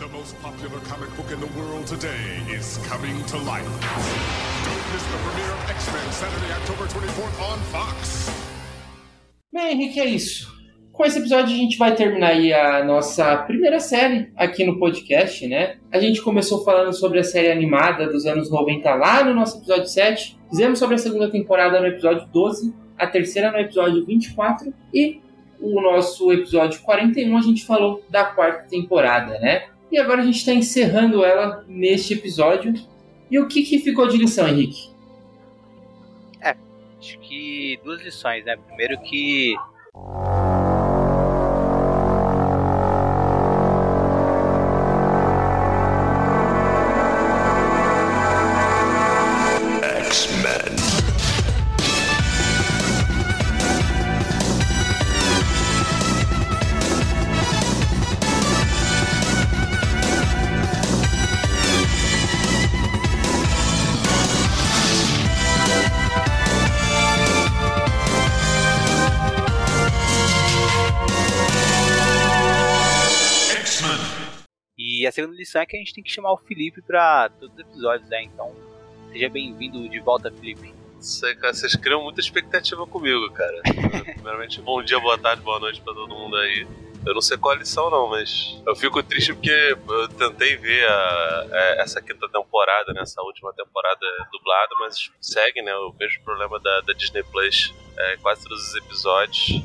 The most popular comic book in the world today is coming to life. Don't miss the premiere of X-Men Saturday, October 24th on Fox. Bem, Henrique, é isso. Com esse episódio a gente vai terminar aí a nossa primeira série aqui no podcast, né? A gente começou falando sobre a série animada dos anos 90 lá no nosso episódio 7. Fizemos sobre a segunda temporada no episódio 12, a terceira no episódio 24 e o nosso episódio 41 a gente falou da quarta temporada, né? E agora a gente está encerrando ela neste episódio. E o que, que ficou de lição, Henrique? É, acho que duas lições, né? Primeiro que Lição é que a gente tem que chamar o Felipe pra todos os episódios, né? Então, seja bem-vindo de volta, Felipe. Isso aí, cara, vocês criam muita expectativa comigo, cara. Primeiramente, bom dia, boa tarde, boa noite pra todo mundo aí. Eu não sei qual a lição, não, mas eu fico triste porque eu tentei ver a- a- essa quinta temporada, né, essa última temporada dublada, mas segue, né? O mesmo problema da, da Disney Plus, é, quase todos os episódios.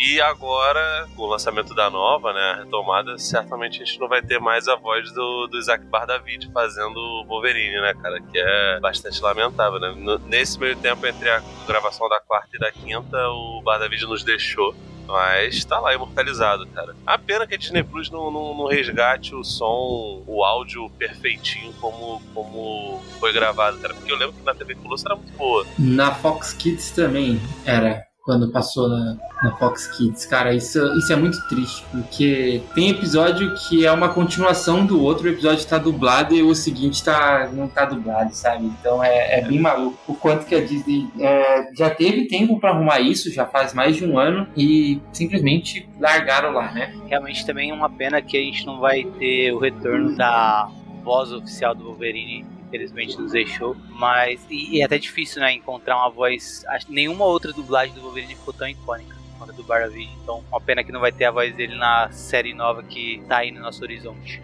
E agora, com o lançamento da nova, né, a retomada, certamente a gente não vai ter mais a voz do, do Isaac Bardavid fazendo o Wolverine, né, cara? Que é bastante lamentável, né? Nesse meio tempo, entre a gravação da quarta e da quinta, o Bardavid nos deixou. Mas tá lá, imortalizado, cara. A pena que a Disney Plus não, não, não resgate o som, o áudio perfeitinho como, como foi gravado, cara. Porque eu lembro que na TV Colosso era muito boa. Na Fox Kids também era, quando passou na, na Fox Kids. Cara, isso, isso é muito triste, porque tem episódio que é uma continuação do outro, o episódio tá dublado e o seguinte tá, não tá dublado, sabe? Então é, é bem maluco. O quanto que a Disney é, já teve tempo pra arrumar isso, já faz mais de um ano, e simplesmente largaram lá, né? Realmente também é uma pena que a gente não vai ter o retorno da voz oficial do Wolverine. Infelizmente nos deixou, mas e, e é até difícil, né, encontrar uma voz. Acho nenhuma outra dublagem do Wolverine ficou tão icônica quanto a do Baravid. Então, uma pena que não vai ter a voz dele na série nova que tá aí no nosso horizonte.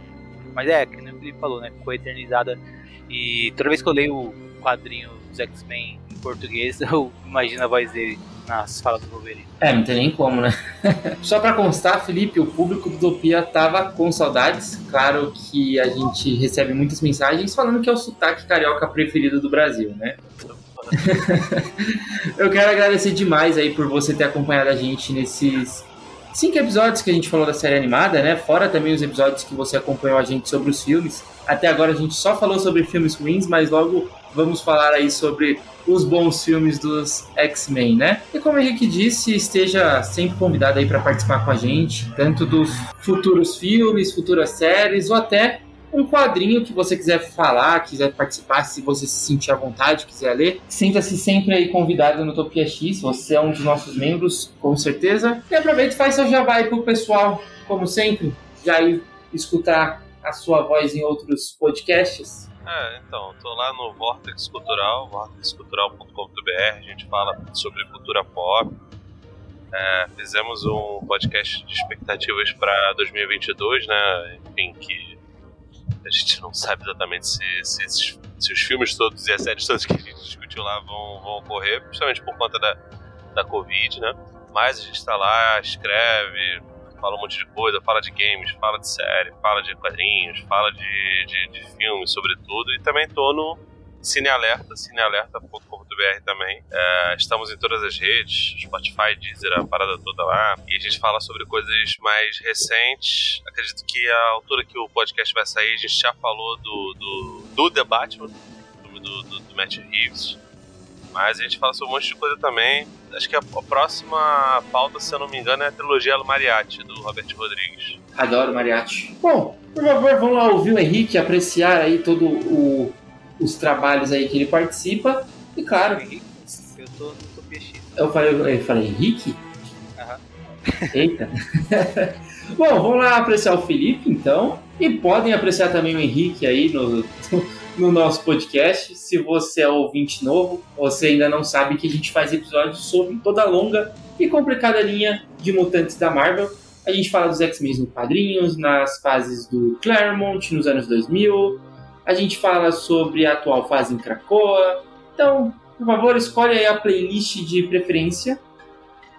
Mas é, que o Felipe falou, né, ficou eternizada. E toda vez que eu leio o quadrinho dos X-Men em português, eu imagino a voz dele nas falas do Wolverine. É, não tem nem como, né? Só pra constar, Felipe, o público do Utopia tava com saudades. Claro que a gente recebe muitas mensagens falando que é o sotaque carioca preferido do Brasil, né? Eu quero agradecer demais aí por você ter acompanhado a gente nesses cinco episódios que a gente falou da série animada, né? Fora também os episódios que você acompanhou a gente sobre os filmes. Até agora a gente só falou sobre filmes ruins, mas logo vamos falar aí sobre os bons filmes dos X-Men, né? E como o Henrique disse, esteja sempre convidado aí para participar com a gente, tanto dos futuros filmes, futuras séries, ou até um quadrinho que você quiser falar, quiser participar, se você se sentir à vontade, quiser ler, sinta-se sempre aí convidado no Utopia X, você é um dos nossos membros, com certeza. E aproveita e faz seu jabá aí pro pessoal, como sempre, já ir escutar a sua voz em outros podcasts. É, então, tô lá no Vortex Cultural, vortexcultural.com.br, a gente fala sobre cultura pop. É, fizemos um podcast de expectativas para 2022, né? Enfim, que a gente não sabe exatamente se, se, se os filmes todos e as séries todas que a gente discutiu lá vão, vão ocorrer, justamente por conta da, da Covid, né? Mas a gente tá lá, escreve, fala um monte de coisa, fala de games, fala de série, fala de quadrinhos, fala de, de, de filmes, sobretudo. E também tô no Cinealerta, cinealerta.com.br também. É, estamos em todas as redes, Spotify, Deezer, a parada toda lá. E a gente fala sobre coisas mais recentes. Acredito que a altura que o podcast vai sair, a gente já falou do, do, do The Batman, do, do, do Matt Reeves. Mas a gente fala sobre um monte de coisa também. Acho que a, a próxima pauta, se eu não me engano, é a trilogia Mariachi, do Robert Rodrigues. Adoro mariachi. Bom, por favor, vamos lá ouvir o Henrique, apreciar aí todo o os trabalhos aí que ele participa. E claro, Henrique, eu tô no X. eu falei, eu falei Henrique? Aham. Eita. Bom, vamos lá apreciar o Felipe, então. E podem apreciar também o Henrique aí no, no nosso podcast. Se você é ouvinte novo, você ainda não sabe que a gente faz episódios sobre toda a longa e complicada linha de mutantes da Marvel. A gente fala dos X-Men no quadrinhos, nas fases do Claremont, nos anos 2000. A gente fala sobre a atual fase em Krakoa. Então, por favor, escolhe aí a playlist de preferência.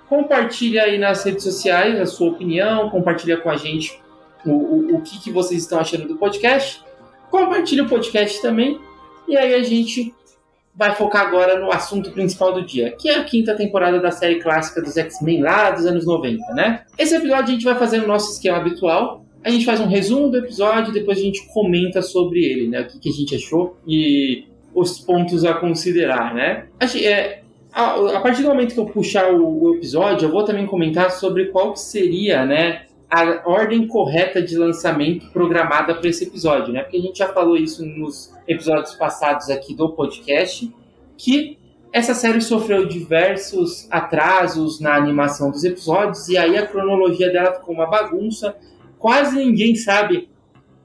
Compartilhe aí nas redes sociais a sua opinião, compartilha com a gente o, o, o que, que vocês estão achando do podcast. Compartilhe o podcast também. E aí a gente vai focar agora no assunto principal do dia, que é a quinta temporada da série clássica dos X-Men lá dos anos 90, né? Esse episódio a gente vai fazer no nosso esquema habitual. A gente faz um resumo do episódio, depois a gente comenta sobre ele, né? O que, que a gente achou e os pontos a considerar, né? É, a, a partir do momento que eu puxar o, o, episódio, eu vou também comentar sobre qual seria, né? A ordem correta de lançamento programada para esse episódio, né? Porque a gente já falou isso nos episódios passados aqui do podcast, que essa série sofreu diversos atrasos na animação dos episódios e aí a cronologia dela ficou uma bagunça. Quase ninguém sabe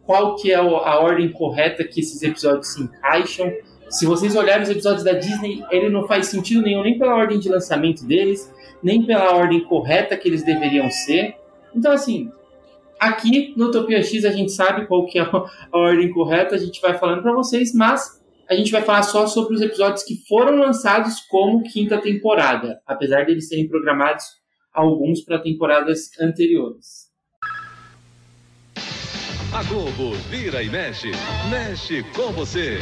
qual que é a ordem correta que esses episódios se encaixam. Se vocês olharem os episódios da Disney, ele não faz sentido nenhum nem pela ordem de lançamento deles, nem pela ordem correta que eles deveriam ser. Então, assim, aqui no Utopia X a gente sabe qual que é a ordem correta, a gente vai falando para vocês, mas a gente vai falar só sobre os episódios que foram lançados como quinta temporada, apesar de eles serem programados alguns para temporadas anteriores. A Globo vira e mexe, mexe com você.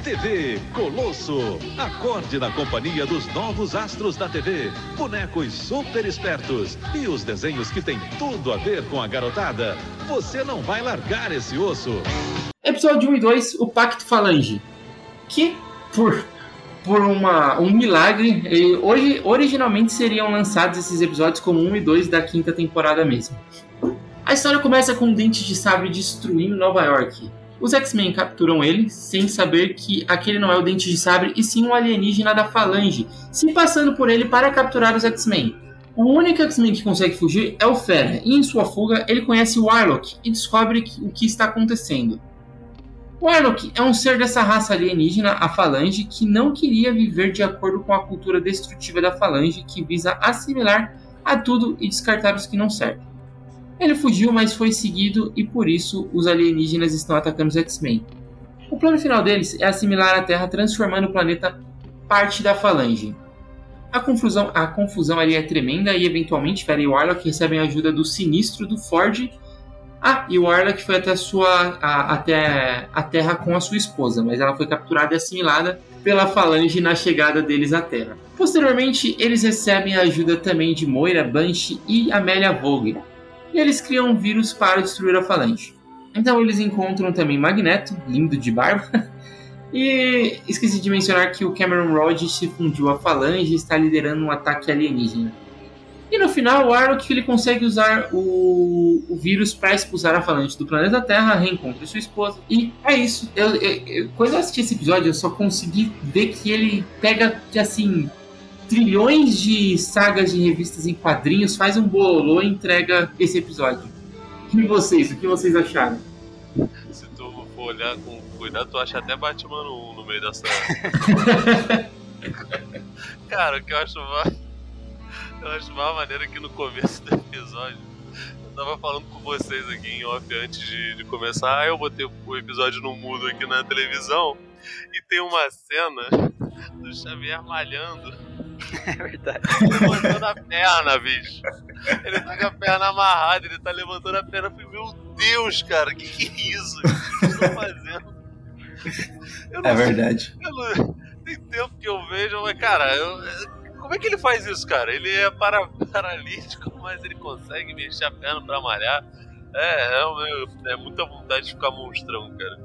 TV Colosso. Acorde na companhia dos novos astros da TV. Bonecos super espertos. E os desenhos que têm tudo a ver com a garotada. Você não vai largar esse osso. Episódio 1 e 2, o Pacto Falange. Que, por, por uma, um milagre, hoje, originalmente seriam lançados esses episódios como 1 e 2 da quinta temporada mesmo. A história começa com um dente de sabre destruindo Nova York. Os X-Men capturam ele, sem saber que aquele não é o Dente de Sabre e sim um alienígena da Falange, se passando por ele para capturar os X-Men. O único X-Men que consegue fugir é o Fera, e em sua fuga ele conhece o Warlock e descobre o que está acontecendo. O Warlock é um ser dessa raça alienígena, a Falange, que não queria viver de acordo com a cultura destrutiva da Falange, que visa assimilar a tudo e descartar os que não servem. Ele fugiu, mas foi seguido e por isso os alienígenas estão atacando os X-Men. O plano final deles é assimilar a Terra, transformando o planeta parte da Falange. A confusão, a confusão ali é tremenda e eventualmente Fera e Warlock recebem a ajuda do Sinistro do Ford. Ah, e Warlock foi até, sua, a, até a Terra com a sua esposa, mas ela foi capturada e assimilada pela Falange na chegada deles à Terra. Posteriormente, eles recebem a ajuda também de Moira, Banshee e Amélia Vogue, e eles criam um vírus para destruir a Falange. Então eles encontram também Magneto, lindo de barba, e esqueci de mencionar que o Cameron Rhodes se fundiu à Falange e está liderando um ataque alienígena. E no final, o Arlok ele consegue usar o, o vírus para expulsar a Falange do planeta Terra, reencontra sua esposa. E é isso. Eu, eu, eu, quando eu assisti esse episódio, eu só consegui ver que ele pega, assim, trilhões de sagas de revistas em quadrinhos, faz um bololô e entrega esse episódio. E vocês, o que vocês acharam? Se tu for olhar com cuidado, tu acha até Batman 1 no meio dessa. Cara, o que eu acho mais. Eu acho mais maneiro que no começo do episódio. Eu tava falando com vocês aqui em off antes de, de começar. eu botei o episódio no mudo aqui na televisão. E tem uma cena do Xavier malhando É verdade. Levantando a perna, bicho. Ele tá com a perna amarrada, ele tá levantando a perna. Eu falei, meu Deus, cara, que que é isso? O que vocês estão fazendo? é verdade. Eu não, tem tempo que eu vejo, mas, cara, eu, como é que ele faz isso, cara? Ele é para, paralítico, mas ele consegue mexer a perna pra malhar. É, é, é muita vontade de ficar monstrão, cara.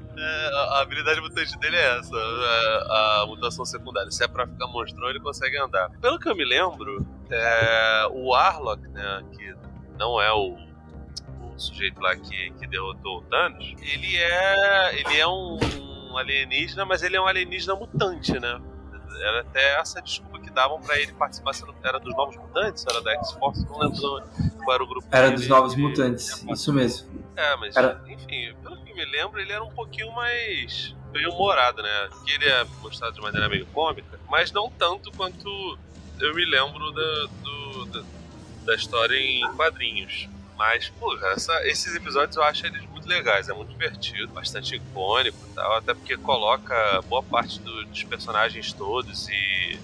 É, a habilidade mutante dele é essa, a, a, mutação secundária. Se é pra ficar monstrão, ele consegue andar. Pelo que eu me lembro, é, o Arlok, né, que não é o, o sujeito lá que, que derrotou o Thanos, ele é, ele é um, um alienígena, mas ele é um alienígena mutante, né? Era até essa desculpa que davam pra ele participar, era dos Novos Mutantes, era da X-Force, não lembro qual era o grupo. Era dos Novos Mutantes, isso mesmo. É, mas era... enfim, pelo que me lembro, ele era um pouquinho mais bem humorado, né? Que ele é mostrado de maneira meio cômica, mas não tanto quanto eu me lembro da, do, da, da história em quadrinhos. Mas, porra, essa, esses episódios eu acho eles muito legais, é muito divertido, bastante icônico e tal, até porque coloca boa parte do, dos personagens todos e.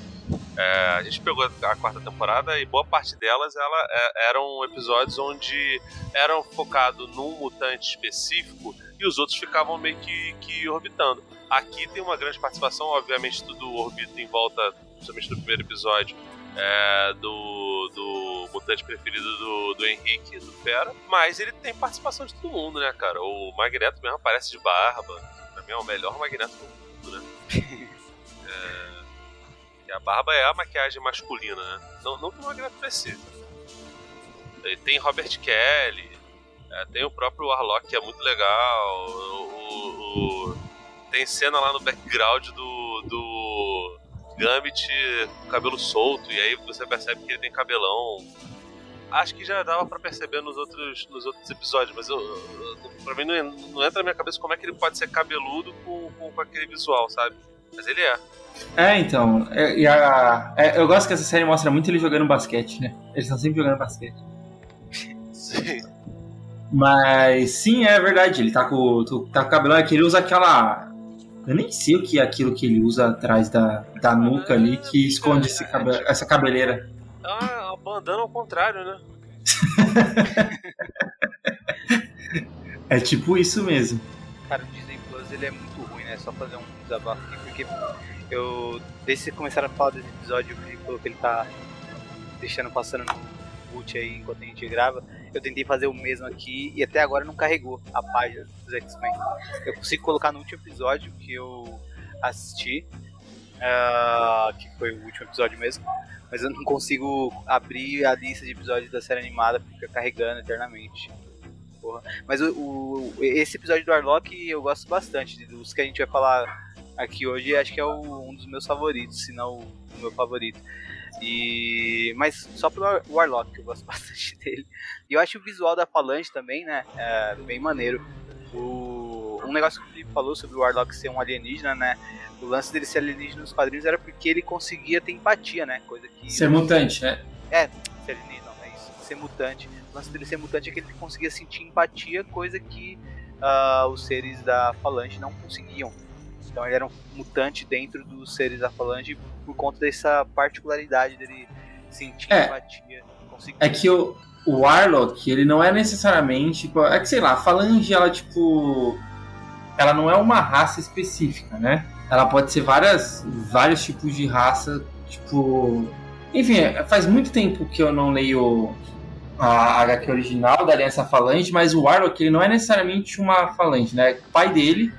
É, a gente pegou a quarta temporada e boa parte delas ela, é, eram episódios onde eram focados num mutante específico e os outros ficavam meio que, que orbitando. Aqui tem uma grande participação, obviamente tudo orbita em volta, principalmente no primeiro episódio, é, do, do mutante preferido do, do Henrique, do Fera, mas ele tem participação de todo mundo, né, cara? O Magneto mesmo aparece de barba, pra mim é o melhor Magneto do mundo, né? a barba é a maquiagem masculina, né? Não, não que o Magneto tem Robert Kelly, é, tem o próprio Warlock que é muito legal, o, o, o, tem cena lá no background do, do Gambit com cabelo solto, e aí você percebe que ele tem cabelão. Acho que já dava para perceber nos outros, nos outros episódios, mas eu, eu, pra mim não, não, entra na minha cabeça como é que ele pode ser cabeludo com, com, com aquele visual, sabe? Mas ele é. É, então. É, a, é, eu gosto que essa série mostra muito ele jogando basquete, né? Eles estão sempre jogando basquete. Sim. Mas sim, é verdade. Ele tá com, tá com o cabelo aqui, ele usa aquela eu nem sei o que é aquilo que ele usa atrás da, da nuca ali que esconde esse cabe essa cabeleira. Ah, a bandana ao contrário, né? é tipo isso mesmo. Cara, o Disney Plus ele é muito ruim, né? Só fazer um desabafo aqui, porque eu, desde que começaram a falar desse episódio, que ele tá deixando passando no boot aí enquanto a gente grava, eu tentei fazer o mesmo aqui e até agora não carregou a página dos X-Men. Eu consigo colocar no último episódio que eu assisti, uh, que foi o último episódio mesmo, mas eu não consigo abrir a lista de episódios da série animada, fica carregando eternamente. Porra. Mas o, o, esse episódio do Arlok eu gosto bastante, dos que a gente vai falar aqui hoje, acho que é o, um dos meus favoritos, se não o meu favorito. E mas só pelo Warlock, que eu gosto bastante dele. E eu acho o visual da Falange também, né, é bem maneiro. O, um negócio que o Felipe falou sobre o Warlock ser um alienígena, né? O lance dele ser alienígena nos quadrinhos era porque ele conseguia ter empatia, né? Coisa que. Ser mutante, né? É, ser alienígena, não, é isso. Ser mutante. O lance dele ser mutante é que ele conseguia sentir empatia, coisa que uh, os seres da Falange não conseguiam. Então ele era um mutante dentro dos seres da Falange por conta dessa particularidade dele sentir é, empatia. Conseguir... É que o, o Warlock, ele não é necessariamente. Tipo, é que sei lá, a Falange, ela tipo. Ela não é uma raça específica, né? Ela pode ser várias, vários tipos de raça, tipo. Enfim, faz muito tempo que eu não leio a HQ original da Aliança Falange, mas o Warlock ele não é necessariamente uma Falange, né? O pai dele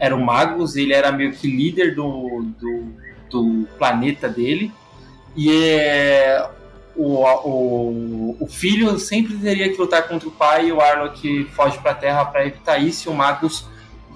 era o Magus, ele era meio que líder do, do, do planeta dele. E é, o, o, o, filho sempre teria que lutar contra o pai e o Arlok foge para a Terra para evitar isso e o Magus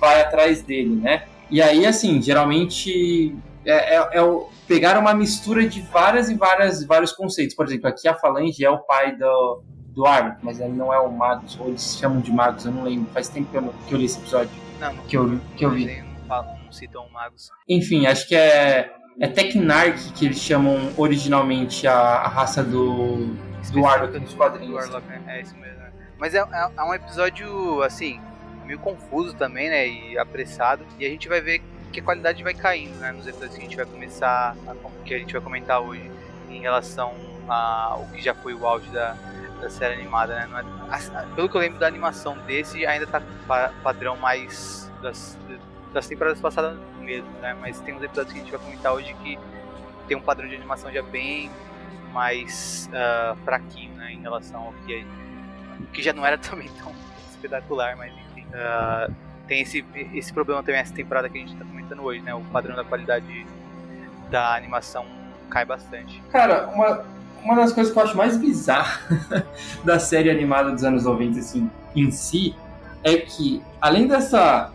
vai atrás dele, né? E aí, assim, geralmente é, é, é pegar uma mistura de várias e várias vários conceitos. Por exemplo, aqui a Falange é o pai do, do Arlok, mas ele não é o Magus, ou eles chamam de Magus, eu não lembro. Faz tempo que eu, que eu li esse episódio. Não, que eu, que eu vi. Não, não citam magos. Enfim, acho que é, é Tecnarch que eles chamam originalmente a, a raça do, do Warlock nos quadrinhos. Do Warlock, né? É isso mesmo. Né? Mas é, é, é, um episódio, assim, meio confuso também, né? E apressado. E a gente vai ver que a qualidade vai caindo, né? Nos episódios que a gente vai começar, a, que a gente vai comentar hoje em relação ao que já foi o auge da, da série animada, né? É, pelo que eu lembro da animação desse, ainda tá pa padrão mais das, das temporadas passadas mesmo, né? Mas tem uns episódios que a gente vai comentar hoje que tem um padrão de animação já bem mais uh, fraquinho, né? Em relação ao que, que já não era também tão espetacular, mas enfim. Uh, tem esse, esse problema também essa temporada que a gente tá comentando hoje, né? O padrão da qualidade da animação cai bastante. Cara, uma, uma das coisas que eu acho mais bizarra da série animada dos anos 90, assim, em si, é que, além dessa,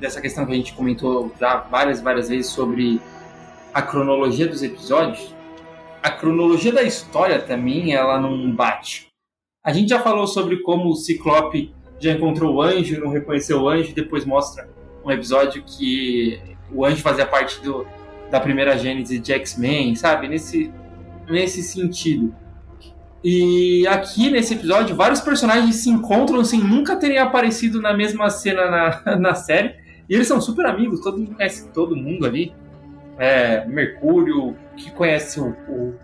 dessa questão que a gente comentou já várias, várias vezes sobre a cronologia dos episódios, a cronologia da história também ela não bate. A gente já falou sobre como o Ciclope já encontrou o anjo, não reconheceu o anjo, depois mostra um episódio que o anjo fazia parte do, da primeira gênese de X-Men, sabe? Nesse, nesse sentido. E aqui nesse episódio, vários personagens se encontram sem nunca terem aparecido na mesma cena na, na série. E eles são super amigos, todo mundo conhece todo mundo ali. É, Mercúrio, que conhece o, o,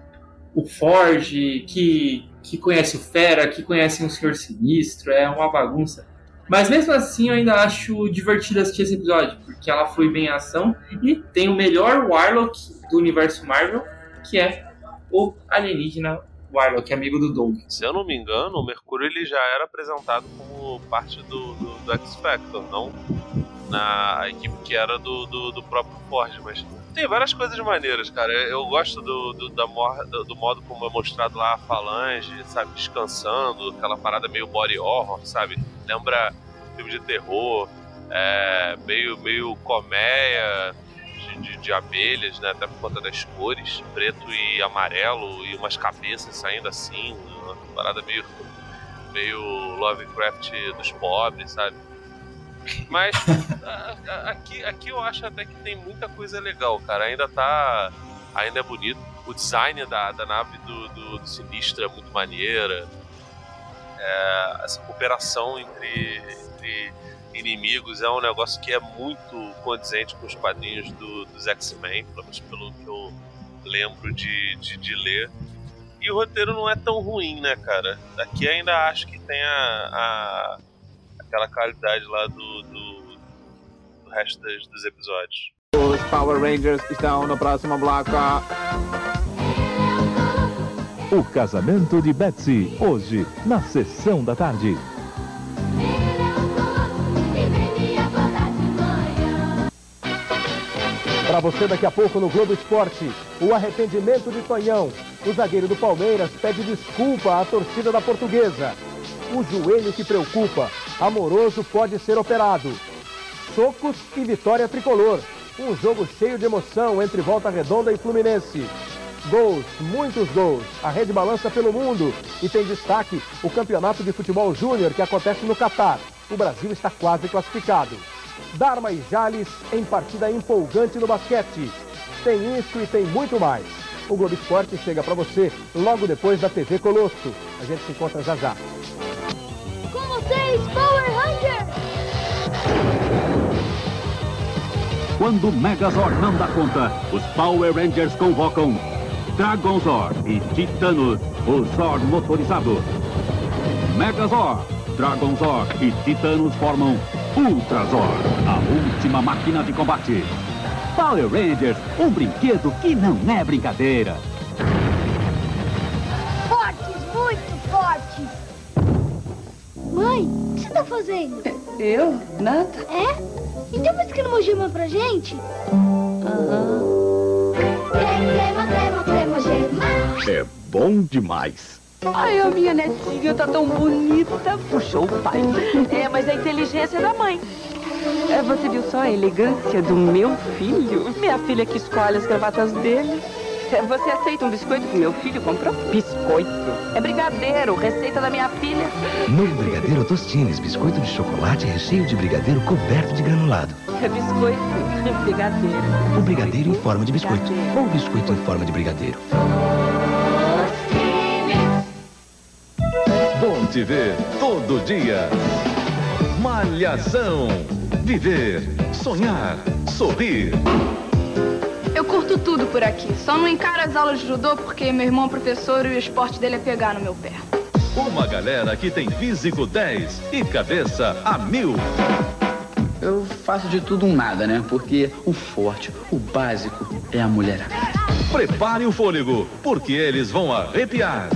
o Forge, que, que conhece o Fera, que conhece o Senhor Sinistro, é uma bagunça. Mas mesmo assim eu ainda acho divertido assistir esse episódio, porque ela foi bem em ação e tem o melhor Warlock do universo Marvel, que é o alienígena Warlock, amigo do Doug. Se eu não me engano, o Mercúrio ele já era apresentado como parte do, do, do X-Factor, não na equipe que era do, do, do, próprio Ford, mas tem várias coisas maneiras, cara. Eu gosto do, do, da, do modo como é mostrado lá a Falange, sabe, descansando, aquela parada meio body horror, sabe? Lembra filme de terror, é, meio, meio colmeia, de, de, abelhas, né? Até por conta das cores, preto e amarelo, e umas cabeças saindo assim, uma parada meio, meio Lovecraft dos pobres, sabe? Mas a, a, aqui, aqui eu acho até que tem muita coisa legal, cara. Ainda tá. Ainda é bonito. O design da, da nave do, do, do Sinistro é muito maneira. É, essa cooperação entre, entre inimigos é um negócio que é muito condizente com os quadrinhos do, dos X-Men, pelo menos pelo que eu lembro de, de, de, ler. E o roteiro não é tão ruim, né, cara? Aqui ainda acho que tem a, a aquela qualidade lá do, do, do resto dos, dos episódios. Os Power Rangers estão no próximo bloco. O casamento de Betsy, hoje, na sessão da tarde. Para você daqui a pouco no Globo Esporte, o arrependimento de Tonhão. O zagueiro do Palmeiras pede desculpa à torcida da portuguesa. O joelho que preocupa. Amoroso pode ser operado. Socos e vitória tricolor. Um jogo cheio de emoção entre Volta Redonda e Fluminense. Gols, muitos gols. A rede balança pelo mundo e tem destaque o campeonato de futebol júnior que acontece no Catar. O Brasil está quase classificado. Dharma e Jales em partida empolgante no basquete. Tem isso e tem muito mais. O Globo Esporte chega para você logo depois da TV Colosso. A gente se encontra já já. Com vocês, Power Rangers! Quando o Megazord não dá conta, os Power Rangers convocam Dragon Zord e Titano, o Zord motorizado. Megazord, Dragon Zord e Titanos formam Ultrazord, a última máquina de combate. Power Rangers, um brinquedo que não é brincadeira. Fortes, muito fortes. Mãe, o que você tá fazendo? Eu? Nada. É? Então buscando uma gema pra gente? Aham. É bom demais. Ai, a minha netinha tá tão bonita. Puxou o pai. É, mas a inteligência é da mãe. É, você viu só a elegância do meu filho? Minha filha que escolhe as gravatas dele. É, você aceita um biscoito que meu filho comprou? Biscoito. É brigadeiro, receita da minha filha. Novo Brigadeiro Tostines, biscoito de chocolate recheio de brigadeiro coberto de granulado. É biscoito, brigadeiro. O brigadeiro em forma de biscoito ou biscoito em forma de brigadeiro. Te ver todo dia. Malhação. Viver, sonhar, sorrir. Eu curto tudo por aqui. Só não encaro as aulas de judô porque meu irmão é professor e o esporte dele é pegar no meu pé. Uma galera que tem físico 10 e cabeça a mil. Eu faço de tudo um nada, né? Porque o forte, o básico é a mulherada. Prepare o fôlego, porque eles vão arrepiar.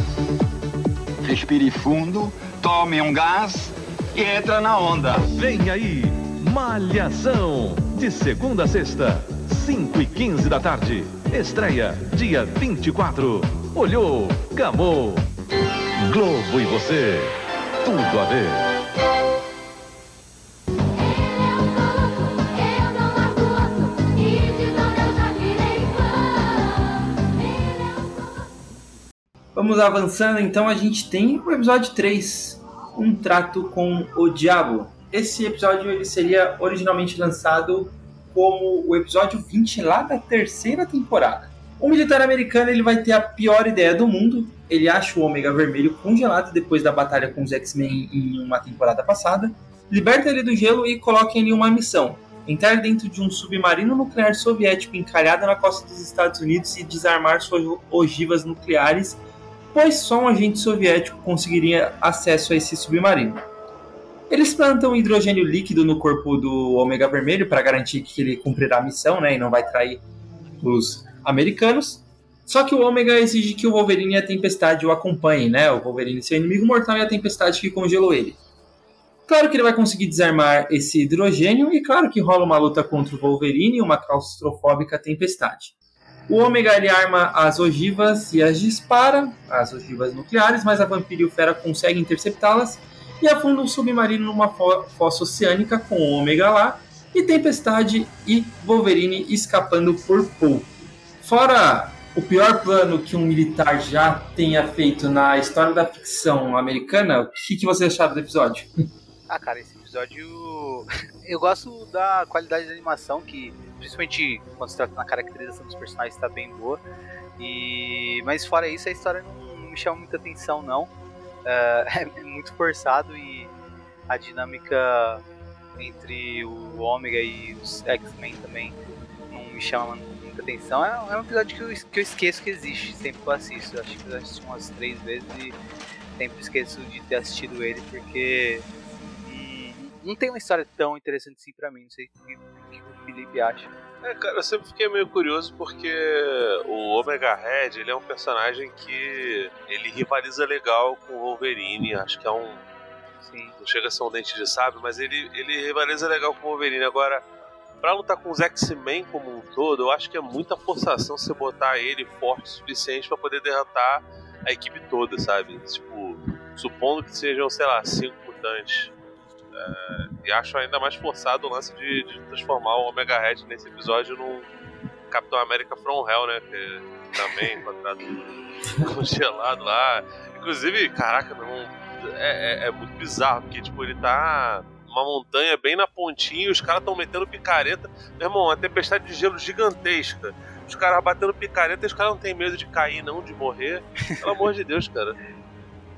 Respire fundo, tome um gás e entra na onda. Vem aí, Malhação. De segunda a sexta, 5 e 15 da tarde. Estreia, dia 24. Olhou, gamou. Globo e você. Tudo a ver. Vamos avançando, então a gente tem o episódio 3, Um Trato com o Diabo. Esse episódio ele seria originalmente lançado como o episódio 20 lá da terceira temporada. O militar americano ele vai ter a pior ideia do mundo. Ele acha o Ômega Vermelho congelado depois da batalha com os X-Men em uma temporada passada, liberta ele do gelo e coloca ele em uma missão: entrar dentro de um submarino nuclear soviético encalhado na costa dos Estados Unidos e desarmar suas ogivas nucleares pois só um agente soviético conseguiria acesso a esse submarino. Eles plantam hidrogênio líquido no corpo do Ômega Vermelho para garantir que ele cumprirá a missão né, e não vai trair os americanos. Só que o Ômega exige que o Wolverine e a Tempestade o acompanhem, né? O Wolverine seu inimigo mortal e a Tempestade que congelou ele. Claro que ele vai conseguir desarmar esse hidrogênio e claro que rola uma luta contra o Wolverine e uma claustrofóbica Tempestade. O Ômega ele arma as ogivas e as dispara, as ogivas nucleares, mas a Vampira e o Fera conseguem interceptá-las e afunda um submarino numa fo fossa oceânica com o Ômega lá e Tempestade e Wolverine escapando por pouco. Fora o pior plano que um militar já tenha feito na história da ficção americana, o que, que você acharam do episódio? Ah, cara, esse episódio. Eu gosto da qualidade da animação, que principalmente quando se trata na caracterização dos personagens está bem boa. E mas fora isso a história não me chama muita atenção não. Uh, é muito forçado e a dinâmica entre o Ômega e os X-Men também não me chama muita atenção. É, é um episódio que eu, que eu, esqueço que existe sempre que eu assisto. Eu acho que eu assisti umas três vezes e sempre esqueço de ter assistido ele porque hum, não tem uma história tão interessante assim pra mim. Não sei o que, que Felipe acha. É, cara, eu sempre fiquei meio curioso porque o Omega Red, ele é um personagem que ele rivaliza legal com o Wolverine, acho que é um Sim. não chega a ser um dente de sábio, mas ele, ele rivaliza legal com o Wolverine. Agora, pra lutar com os X-Men como um todo, eu acho que é muita forçação você botar ele forte o suficiente para poder derrotar a equipe toda, sabe? Tipo, supondo que sejam, sei lá, cinco mutantes é, e acho ainda mais forçado o lance de, de, transformar o Omega Red nesse episódio num Capitão América From Hell, né? Que também encontrado congelado lá. Inclusive, caraca, meu irmão, é, é, é, muito bizarro, porque tipo, ele tá uma montanha bem na pontinha os caras estão metendo picareta. Meu irmão, uma tempestade de gelo gigantesca. Os caras batendo picareta e os caras não têm medo de cair, não, de morrer. Pelo amor de Deus, cara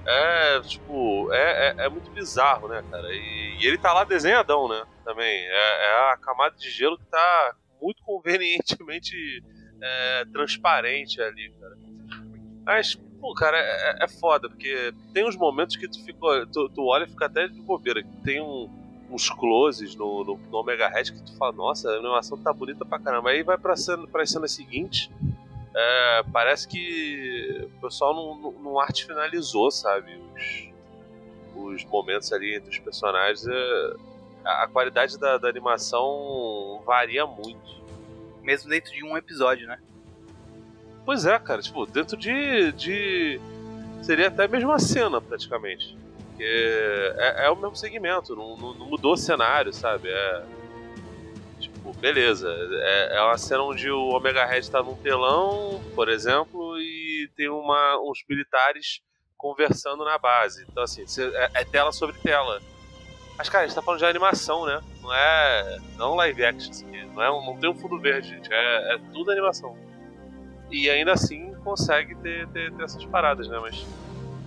é, tipo, é, é, é, muito bizarro, né, cara? E, e, ele tá lá desenhadão, né? Também. É, é, a camada de gelo que tá muito convenientemente é, transparente ali, cara. Mas, pô, cara, é, é, foda, porque tem uns momentos que tu, fica, tu, tu olha e fica até de bobeira. Tem um, uns closes no, no, no Omega Red que tu fala, nossa, a animação tá bonita pra caramba. Aí vai pra cena, pra cena seguinte é, parece que pessoal não, não, arte finalizou, sabe? Os, os momentos ali entre os personagens. É, a, a qualidade da, da animação varia muito. Mesmo dentro de um episódio, né? Pois é, cara, tipo, dentro de. de... Seria até a mesma cena, praticamente. Porque é, é o mesmo segmento, não, não, não mudou o cenário, sabe? É Tipo, beleza. É, é uma cena onde o Omega Red tá num telão, por exemplo, e tem uma, uns militares conversando na base. Então, assim, é, é tela sobre tela. Mas, cara, a gente tá falando de animação, né? Não é. Não live action. Não, é, não tem um fundo verde, gente. É, é tudo animação. E ainda assim consegue ter, ter, ter essas paradas, né? Mas.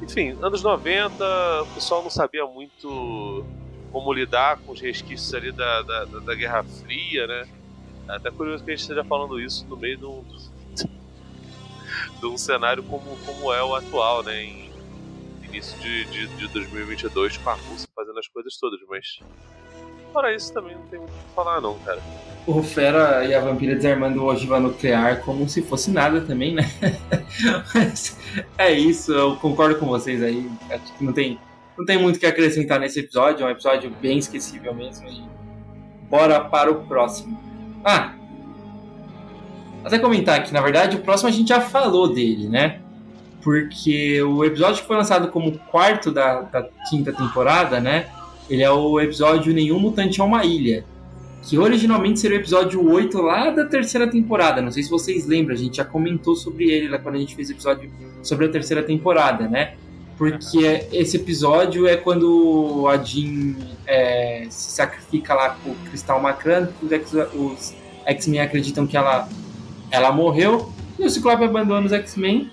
Enfim, anos 90, o pessoal não sabia muito como lidar com os resquícios ali da, da, da Guerra Fria, né? É até curioso que a gente esteja falando isso no meio de um, de um cenário como, como é o atual, né? Em início de, de, de 2022 com a Rússia fazendo as coisas todas, mas fora isso também não tem muito o que falar não, cara. O Fera e a Vampira desarmando o ogiva nuclear como se fosse nada também, né? mas é isso, eu concordo com vocês aí. Acho que não tem não tem muito o que acrescentar nesse episódio, é um episódio bem esquecível mesmo. E bora para o próximo. Ah! Até comentar que, na verdade, o próximo a gente já falou dele, né? Porque o episódio que foi lançado como quarto da, da quinta temporada, né? Ele é o episódio Nenhum Mutante é uma Ilha. que originalmente seria o episódio 8 lá da terceira temporada. Não sei se vocês lembram, a gente já comentou sobre ele lá quando a gente fez o episódio sobre a terceira temporada, né? Porque esse episódio é quando a Jean é, se sacrifica lá com o Cristal Macran, os X-Men acreditam que ela, ela morreu, e o Ciclope abandona os X-Men,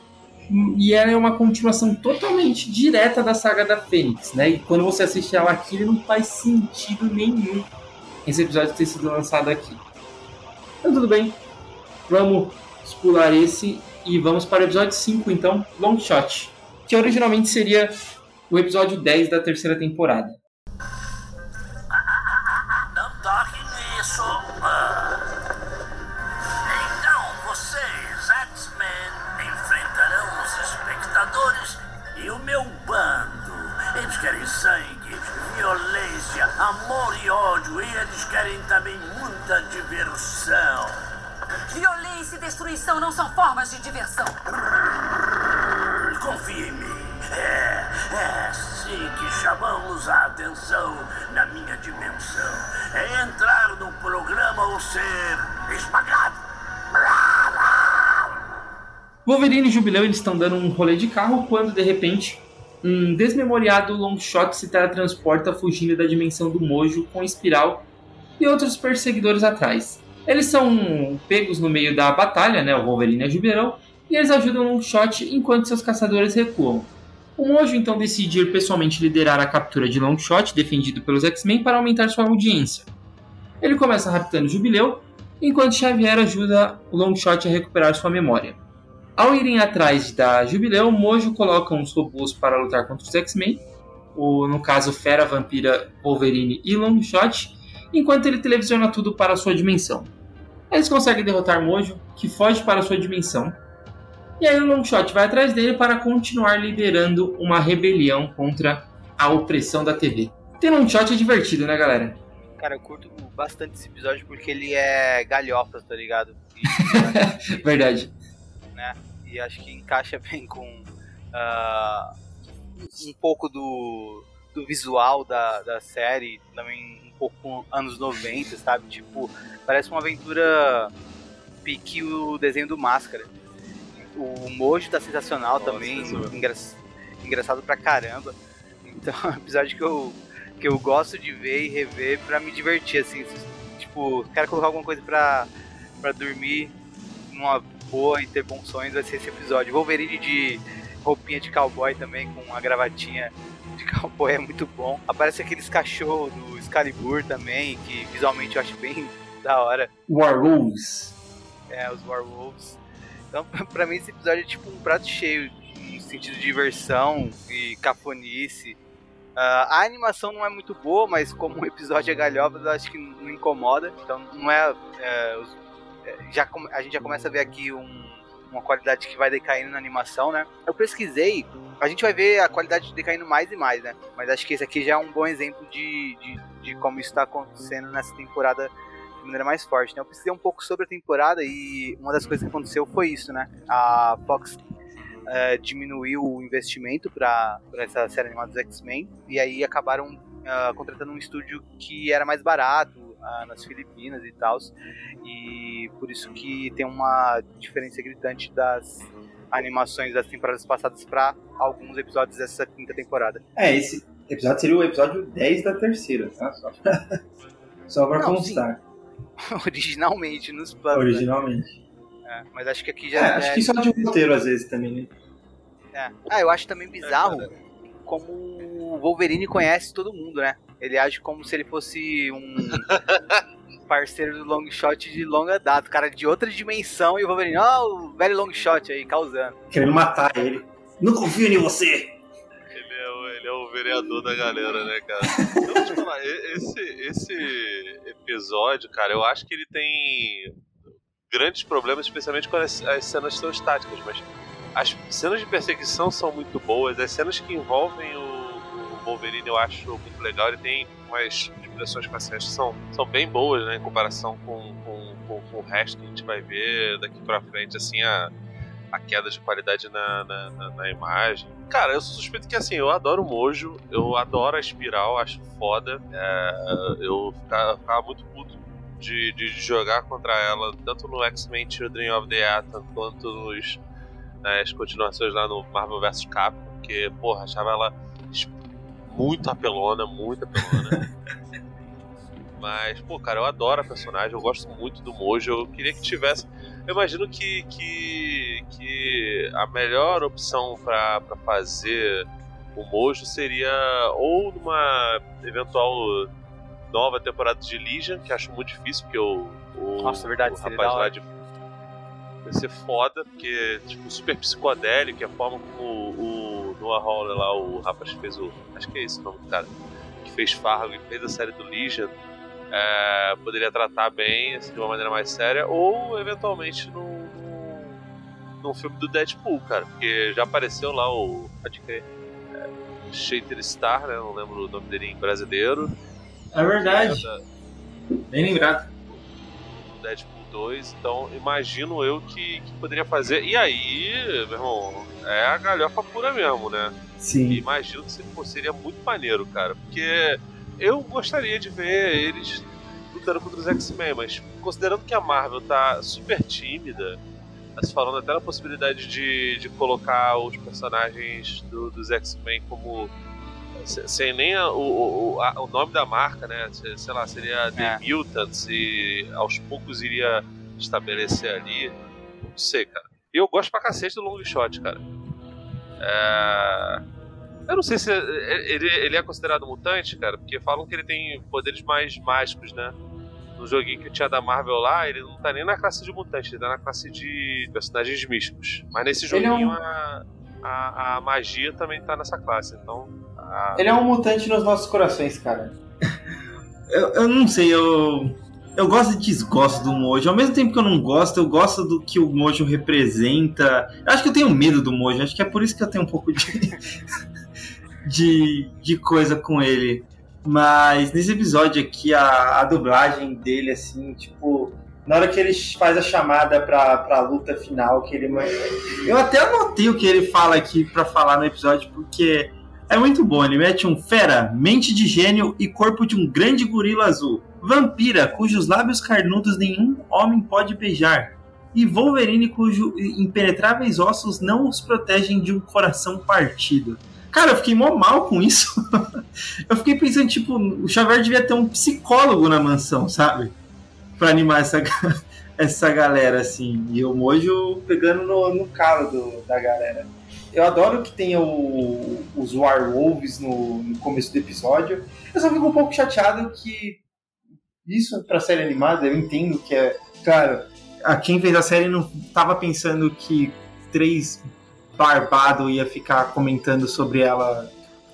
e ela é uma continuação totalmente direta da saga da Fênix, né? E quando você assiste ela aqui, ele não faz sentido nenhum esse episódio ter sido lançado aqui. Então tudo bem, vamos pular esse e vamos para o episódio 5, então, Long Shot que originalmente seria o episódio 10 da terceira temporada. Muita diversão. Violência e destruição não são formas de diversão. Confie em mim. É, é assim que chamamos a atenção na minha dimensão. É entrar no programa ou ser esmagado. Wolverine e Jubileu eles estão dando um rolê de carro quando de repente um desmemoriado Longshot se teletransporta fugindo da dimensão do Mojo com Espiral e outros perseguidores atrás. Eles são pegos no meio da batalha, né, o Wolverine e a Jubileu, e eles ajudam Longshot enquanto seus caçadores recuam. O Mojo então decide ir pessoalmente liderar a captura de Longshot, defendido pelos X-Men, para aumentar sua audiência. Ele começa raptando Jubileu, enquanto Xavier ajuda o Longshot a recuperar sua memória. Ao irem atrás da Jubileu, Mojo coloca uns robôs para lutar contra os X-Men, no caso Fera, Vampira, Wolverine e Longshot, enquanto ele televisiona tudo para sua dimensão. Eles conseguem derrotar Mojo, que foge para sua dimensão, e aí o Longshot vai atrás dele para continuar liderando uma rebelião contra a opressão da TV. Ter Longshot é divertido, né, galera? Cara, eu curto bastante esse episódio porque ele é galhofa, tá ligado? E, Verdade. Né? E acho que encaixa bem com uh, um pouco do, do visual da, da série, também pouco com anos 90, sabe? Tipo, parece uma aventura pique o desenho do Máscara. O Mojo tá sensacional Nossa, também, engra... engraçado pra caramba. Então é um episódio que eu, que eu gosto de ver e rever pra me divertir, assim. Tipo, quero colocar alguma coisa pra, pra dormir numa boa e ter bons sonhos, vai ser esse episódio. Wolverine de roupinha de cowboy também, com uma gravatinha de cowboy é muito bom. Aparece aqueles cachorros do Excalibur também, que visualmente eu acho bem da hora. Werewolves. É, os Werewolves. Então, pra mim, esse episódio é tipo um prato cheio, no sentido de diversão e cafonice. Uh, a animação não é muito boa, mas como o episódio é galhofa, eu acho que não incomoda. Então, não é. é, os, é já, a gente já começa a ver aqui um, uma qualidade que vai decaindo na animação, né? Eu pesquisei, a gente vai ver a qualidade decaindo mais e mais, né? Mas acho que esse aqui já é um bom exemplo de, de, de como isso está acontecendo nessa temporada de maneira mais forte. Né? Eu pesquisei um pouco sobre a temporada e uma das coisas que aconteceu foi isso, né? A Fox uh, diminuiu o investimento para essa série animada dos X-Men e aí acabaram uh, contratando um estúdio que era mais barato uh, nas Filipinas e tal. E por isso que tem uma diferença gritante das animações das temporadas passadas para alguns episódios dessa quinta temporada. É, esse episódio seria o episódio 10 da terceira, tá? Só pra, Só pra constar. Sim. originalmente nos planos. Né? Originalmente. Né? É, mas acho que aqui já. É, acho é... que só de roteiro às vezes também, né? É. Ah, eu acho também bizarro como o Wolverine conhece todo mundo, né? Ele age como se ele fosse um parceiro do Longshot de longa data, cara de outra dimensão, e o Wolverine, ó, oh, o velho Longshot aí, causando. Querendo matar ele. Não confio em você! ele é o vereador da galera, né, cara? Eu vou te falar, esse, esse episódio, cara, eu acho que ele tem grandes problemas, especialmente quando as, as cenas são estáticas, mas as cenas de perseguição são muito boas, as cenas que envolvem o, o Wolverine eu acho muito legal, ele tem umas expressões faciais que são, são bem boas, né, em comparação com, com, com, com o resto que a gente vai ver daqui pra frente, assim, a a queda de qualidade na, na, na, na, imagem. Cara, eu suspeito que assim, eu adoro o Mojo, eu adoro a espiral, acho foda. É, eu ficava, ficava, muito puto de, de jogar contra ela, tanto no X-Men Children of the Atom, quanto nos, nas continuações lá no Marvel vs Capcom, porque, porra, achava ela muito apelona, muito apelona. Mas, pô, cara, eu adoro a personagem, eu gosto muito do Mojo, eu queria que tivesse. Eu imagino que, que, que a melhor opção para fazer o Mojo seria ou numa eventual nova temporada de Legion, que acho muito difícil, porque o, o, Nossa, verdade, o rapaz lá de. Vai ser foda, porque, tipo, super psicodélico, a forma como o Noah Hawley lá, o rapaz que fez o. Acho que é esse o nome do cara, que fez Fargo e fez a série do Legion, é, poderia tratar bem, assim, de uma maneira mais séria, ou eventualmente no, no, num filme do Deadpool, cara, porque já apareceu lá o. Pode crer. É, Shater Star, né? Não lembro o nome dele em brasileiro. É verdade. da- Bem lembrado. Deadpool 2, então imagino eu que, que poderia fazer. E aí, meu irmão, é a galhofa pura mesmo, né? Sim. E imagino que pô, seria muito maneiro, cara, porque eu gostaria de ver eles lutando contra os X-Men, mas considerando que a Marvel tá super tímida, tá se falando até na possibilidade de, de colocar os personagens do- dos X-Men como. Se- Sem nem a- o, o, a- o nome da marca, né? Se- Sei lá, seria The Mutants e aos poucos iria estabelecer ali. Não sei, cara. E eu gosto pra cacete do Long Shot, cara. É... Eu não sei se ele, ele é considerado mutante, cara, porque falam que ele tem poderes mais mágicos, né? No joguinho que tinha da Marvel lá, ele não tá nem na classe de mutante, ele tá na classe de personagens místicos. Mas nesse Ele é joguinho um- a, a, a magia também tá nessa classe, então. A- Ele é um mutante nos nossos corações, cara. Eu, eu não sei, eu. Eu gosto e desgosto do Mojo. Ao mesmo tempo que eu não gosto, eu gosto do que o Mojo representa. Eu acho que eu tenho medo do Mojo, acho que é por isso que eu tenho um pouco de. de, de coisa com ele. Mas nesse episódio aqui, a, a dublagem dele, assim, tipo. Na hora que ele faz a chamada pra, pra luta final, que ele. Eu até anotei o que ele fala aqui pra falar no episódio, porque é muito bom. Ele mete um fera, mente de gênio e corpo de um grande gorila azul. Vampira, cujos lábios carnudos nenhum homem pode beijar. E Wolverine, cujos impenetráveis ossos não os protegem de um coração partido. Cara, eu fiquei mó mal com isso. eu fiquei pensando, tipo, o Xavier devia ter um psicólogo na mansão, sabe? Pra animar essa, essa galera, assim. E o Mojo pegando no, no calo do- da galera. Eu adoro que tenha o, os Warwolves no, no começo do episódio. Eu só fico um pouco chateado que isso pra série animada, eu entendo que é. Claro, a quem fez a série não tava pensando que três barbado ia ficar comentando sobre ela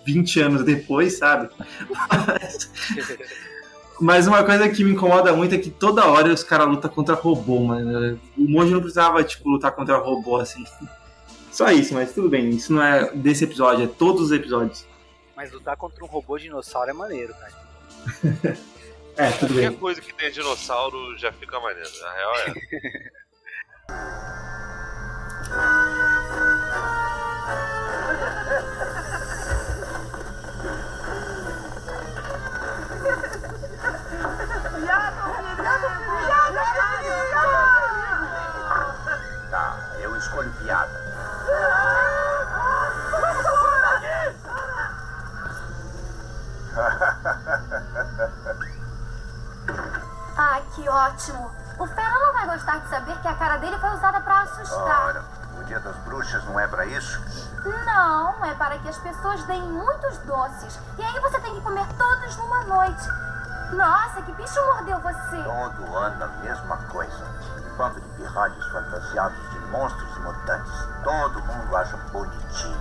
20 anos depois, sabe? Mas, mas uma coisa que me incomoda muito é que toda hora os caras lutam contra robô, mano. O Mojo não precisava, tipo, lutar contra robô assim. Só isso, mas tudo bem. Isso não é desse episódio, é todos os episódios. Mas lutar contra um robô dinossauro é maneiro, cara. É, tudo Qualquer bem. coisa que tenha dinossauro já fica maneiro. Na real é. ótimo. O Fera não vai gostar de saber que a cara dele foi usada pra assustar. Ora, o dia das bruxas não é pra isso? Não, é para que as pessoas deem muitos doces. E aí você tem que comer todos numa noite. Nossa, que bicho mordeu você? Todo ano a mesma coisa. Um bando de pirralhos fantasiados de monstros e mutantes. Todo mundo acha bonitinho.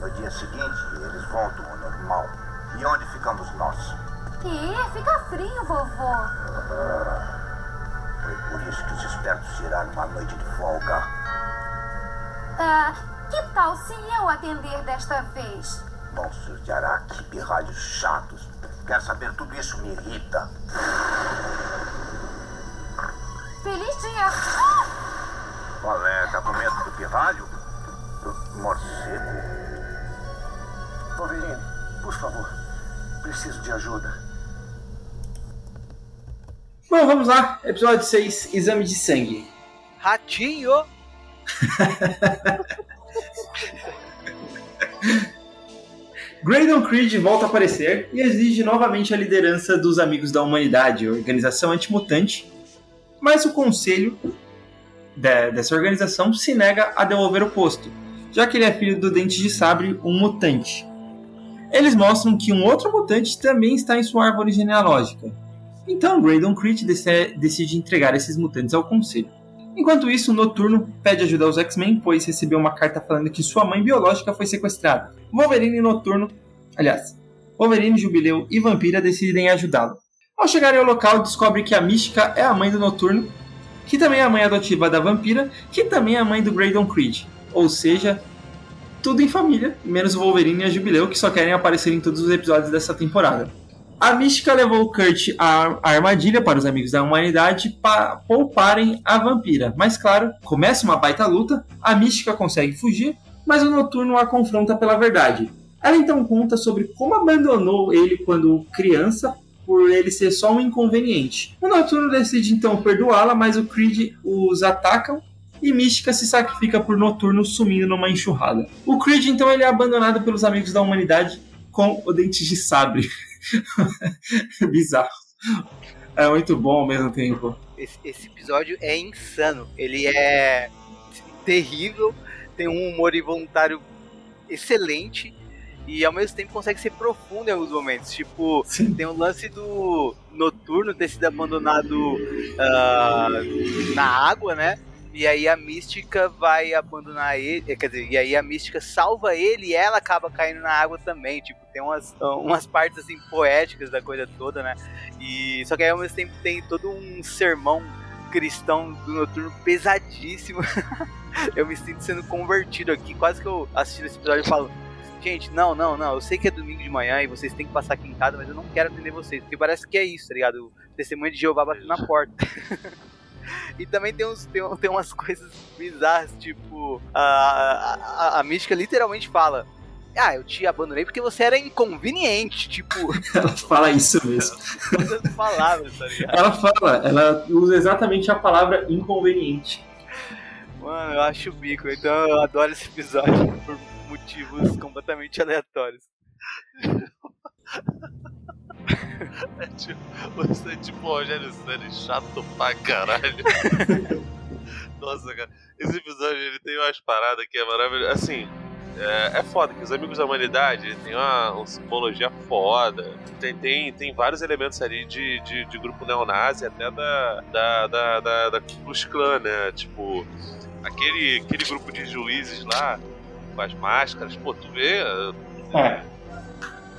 No dia seguinte, eles voltam ao normal. E onde ficamos nós? Ih, fica frio, vovô. Ah, Foi por isso que os espertos tiraram uma noite de folga. Ah, que tal se eu atender desta vez? Monstros de araque, pirralhos chatos. Quer saber, tudo isso me irrita. Feliz dia. Ah! Qual é? Tá com medo do pirralho? Morcego? Wolverine, por favor. Preciso de ajuda. Bom, vamos lá. Episódio 6, Exame de Sangue. Ratinho! Graydon Creed volta a aparecer e exige novamente a liderança dos Amigos da Humanidade, organização antimutante, mas o conselho de, dessa organização se nega a devolver o posto, já que ele é filho do Dente de Sabre, um mutante. Eles mostram que um outro mutante também está em sua árvore genealógica. Então Graydon Creed decide entregar esses mutantes ao conselho. Enquanto isso, Noturno pede ajuda aos X-Men, pois recebeu uma carta falando que sua mãe biológica foi sequestrada. Wolverine e Noturno, aliás, Wolverine, Jubileu e Vampira decidem ajudá-lo. Ao chegarem ao local, descobre que a Mística é a mãe do Noturno, que também é a mãe adotiva da Vampira, que também é a mãe do Graydon Creed. Ou seja, tudo em família, menos o Wolverine e a Jubileu, que só querem aparecer em todos os episódios dessa temporada. A Mística levou Kurt à armadilha para os amigos da humanidade para pouparem a vampira. Mas claro, começa uma baita luta, a Mística consegue fugir, mas o Noturno a confronta pela verdade. Ela então conta sobre como abandonou ele quando criança por ele ser só um inconveniente. O Noturno decide então perdoá-la, mas o Creed os atacam e Mística se sacrifica por Noturno sumindo numa enxurrada. O Creed então ele é abandonado pelos amigos da humanidade com o dente de sabre. Bizarro. É muito bom ao mesmo tempo. Esse, esse, episódio é insano. Ele é terrível, tem um humor involuntário excelente e ao mesmo tempo consegue ser profundo em alguns momentos. Tipo, Sim. tem o um lance do noturno ter sido abandonado uh, na água, né? E aí a mística vai abandonar ele. Eh, quer dizer, e aí a mística salva ele e ela acaba caindo na água também. Tipo, tem umas, umas partes assim poéticas da coisa toda, né? E só que aí ao mesmo tempo tem todo um sermão cristão do noturno pesadíssimo. eu me sinto sendo convertido aqui. Quase que eu assisto esse episódio e falo. Gente, não, não, não. Eu sei que é domingo de manhã e vocês têm que passar aqui em casa, mas eu não quero atender vocês. Porque parece que é isso, tá ligado? O testemunho de Jeová batendo na porta. E também tem, uns, tem, tem umas coisas bizarras, tipo, a, a, a, mística literalmente fala. Ah, eu te abandonei porque você era inconveniente, tipo. Ela fala isso mesmo. palavras, tá ligado? Ela fala, ela usa exatamente a palavra inconveniente. Mano, eu acho o bico, então eu adoro esse episódio por motivos completamente aleatórios. É tipo, você é tipo o Rogério Senna, chato pra caralho. Nossa, cara. Esse episódio ele tem umas paradas que é maravilhoso. Assim, é, é foda, que os Amigos da Humanidade tem uma, uma simbologia foda. Tem, tem, tem vários elementos ali de, de, de grupo neonazi, até da, da, da, da, da Klux Klan, né? Tipo, aquele, aquele grupo de juízes lá, com as máscaras, pô, tu vê. É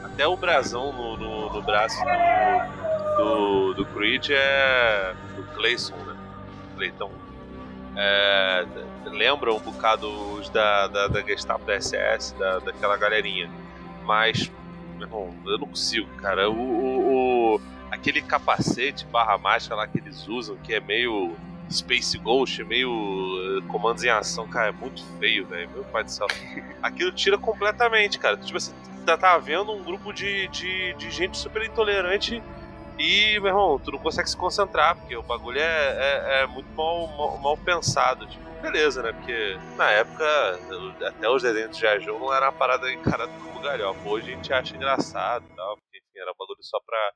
até o brasão no, no, no braço do, do, do, Creed é do Clayson, né? Clayton. É, lembra um bocado os da, da, da Gestapo da SS, da, daquela galerinha. Mas, meu irmão, eu não consigo, cara. O, o, o, aquele capacete barra máscara lá que eles usam, que é meio Space Ghost, meio eh, comandos em ação, cara, é muito feio, velho. Meu pai do céu. Aquilo tira completamente, cara. Tipo assim, tá, tá vendo um grupo de, de, de gente super intolerante e, meu irmão, tu não consegue se concentrar, porque o bagulho é, é, é muito mal, mal, mal, pensado. Tipo, beleza, né? Porque na época, até os desenhos de Jajão não era uma parada encarada como galhofa. Hoje a gente acha engraçado e tal, porque enfim, era um bagulho só pra,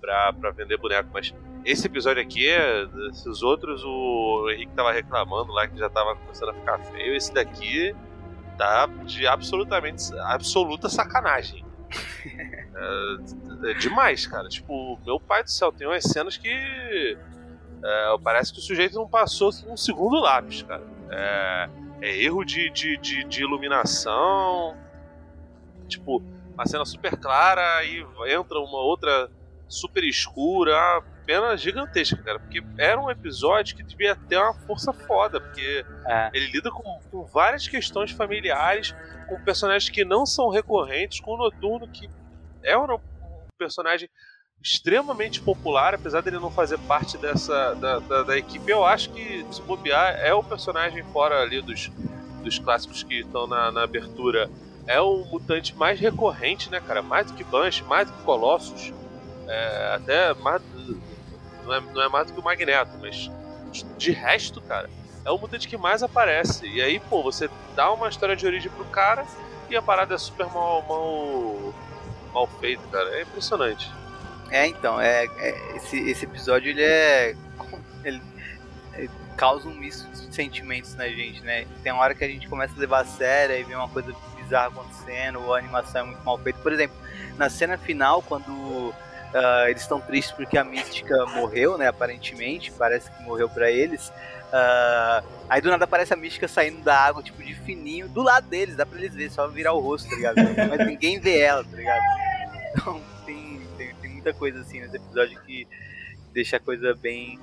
pra, pra vender boneco. Mas esse episódio aqui, esses outros, o Henrique tava reclamando lá que já tava começando a ficar feio. Esse daqui tá de absolutamente absoluta sacanagem. é, é, demais, cara. Tipo, meu pai do céu, tem umas cenas que é, parece que o sujeito não passou um segundo lápis, cara. É, é erro de, de, de, de, iluminação. Tipo, uma cena super clara e entra uma outra super escura pena gigantesca, cara. Porque era um episódio que devia ter uma força foda, porque é. ele lida com, com, várias questões familiares, com personagens que não são recorrentes, com o Noturno, que é um personagem extremamente popular, apesar dele não fazer parte dessa da, da, da, equipe, eu acho que se bobear é o personagem fora ali dos, dos clássicos que estão na, na abertura. É o mutante mais recorrente, né, cara? Mais do que Banshee, mais do que Colossus. É, até mais, não é, não é mais do que o Magneto, mas de resto, cara, é o mutante que mais aparece. E aí, pô, você dá uma história de origem pro cara e a parada é super mal, mal, mal feita, cara. É impressionante. É, então, é, é esse, esse episódio ele é. Ele, ele causa um misto de sentimentos na gente, né? Tem uma hora que a gente começa a levar a sério e vê uma coisa bizarra acontecendo, ou a animação é muito mal feita. Por exemplo, na cena final, quando uh, eles estão tristes porque a Mística morreu, né? Aparentemente, parece que morreu para eles. Uh, aí do nada aparece a Mística saindo da água, tipo, de fininho, do lado deles, dá pra eles verem, só virar o rosto, tá ligado? Mas ninguém vê ela, tá ligado? Então tem, tem, tem muita coisa assim nesse episódio que deixa a coisa bem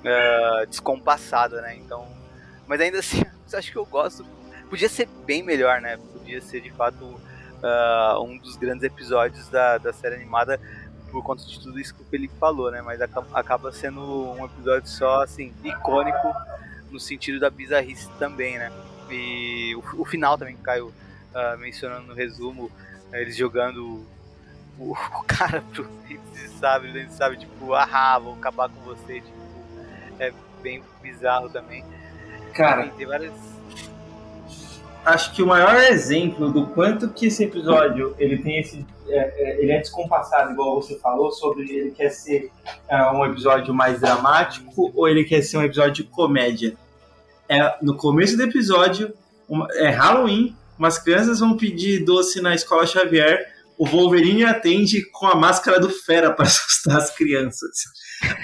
uh, descompassada, né? Então. Mas ainda assim, acho que eu gosto. Podia ser bem melhor, né? Podia ser de fato uh, um dos grandes episódios da, da série animada por conta de tudo isso que o Felipe falou, né? Mas acaba sendo um episódio só, assim, icônico no sentido da bizarrice também, né? E o, o final também que o Caio uh, mencionando no resumo, eles jogando o, o cara pro sabe, Dente sabe, tipo, ah, vou acabar com você, tipo, é bem bizarro também. Cara, tem várias acho que o maior exemplo do quanto que esse episódio ele tem esse é, é, ele é descompassado igual você falou sobre ele quer ser é, um episódio mais dramático ou ele quer ser um episódio de comédia. É no começo do episódio uma, é Halloween umas crianças vão pedir doce na escola Xavier o Wolverine atende com a máscara do Fera para assustar as crianças.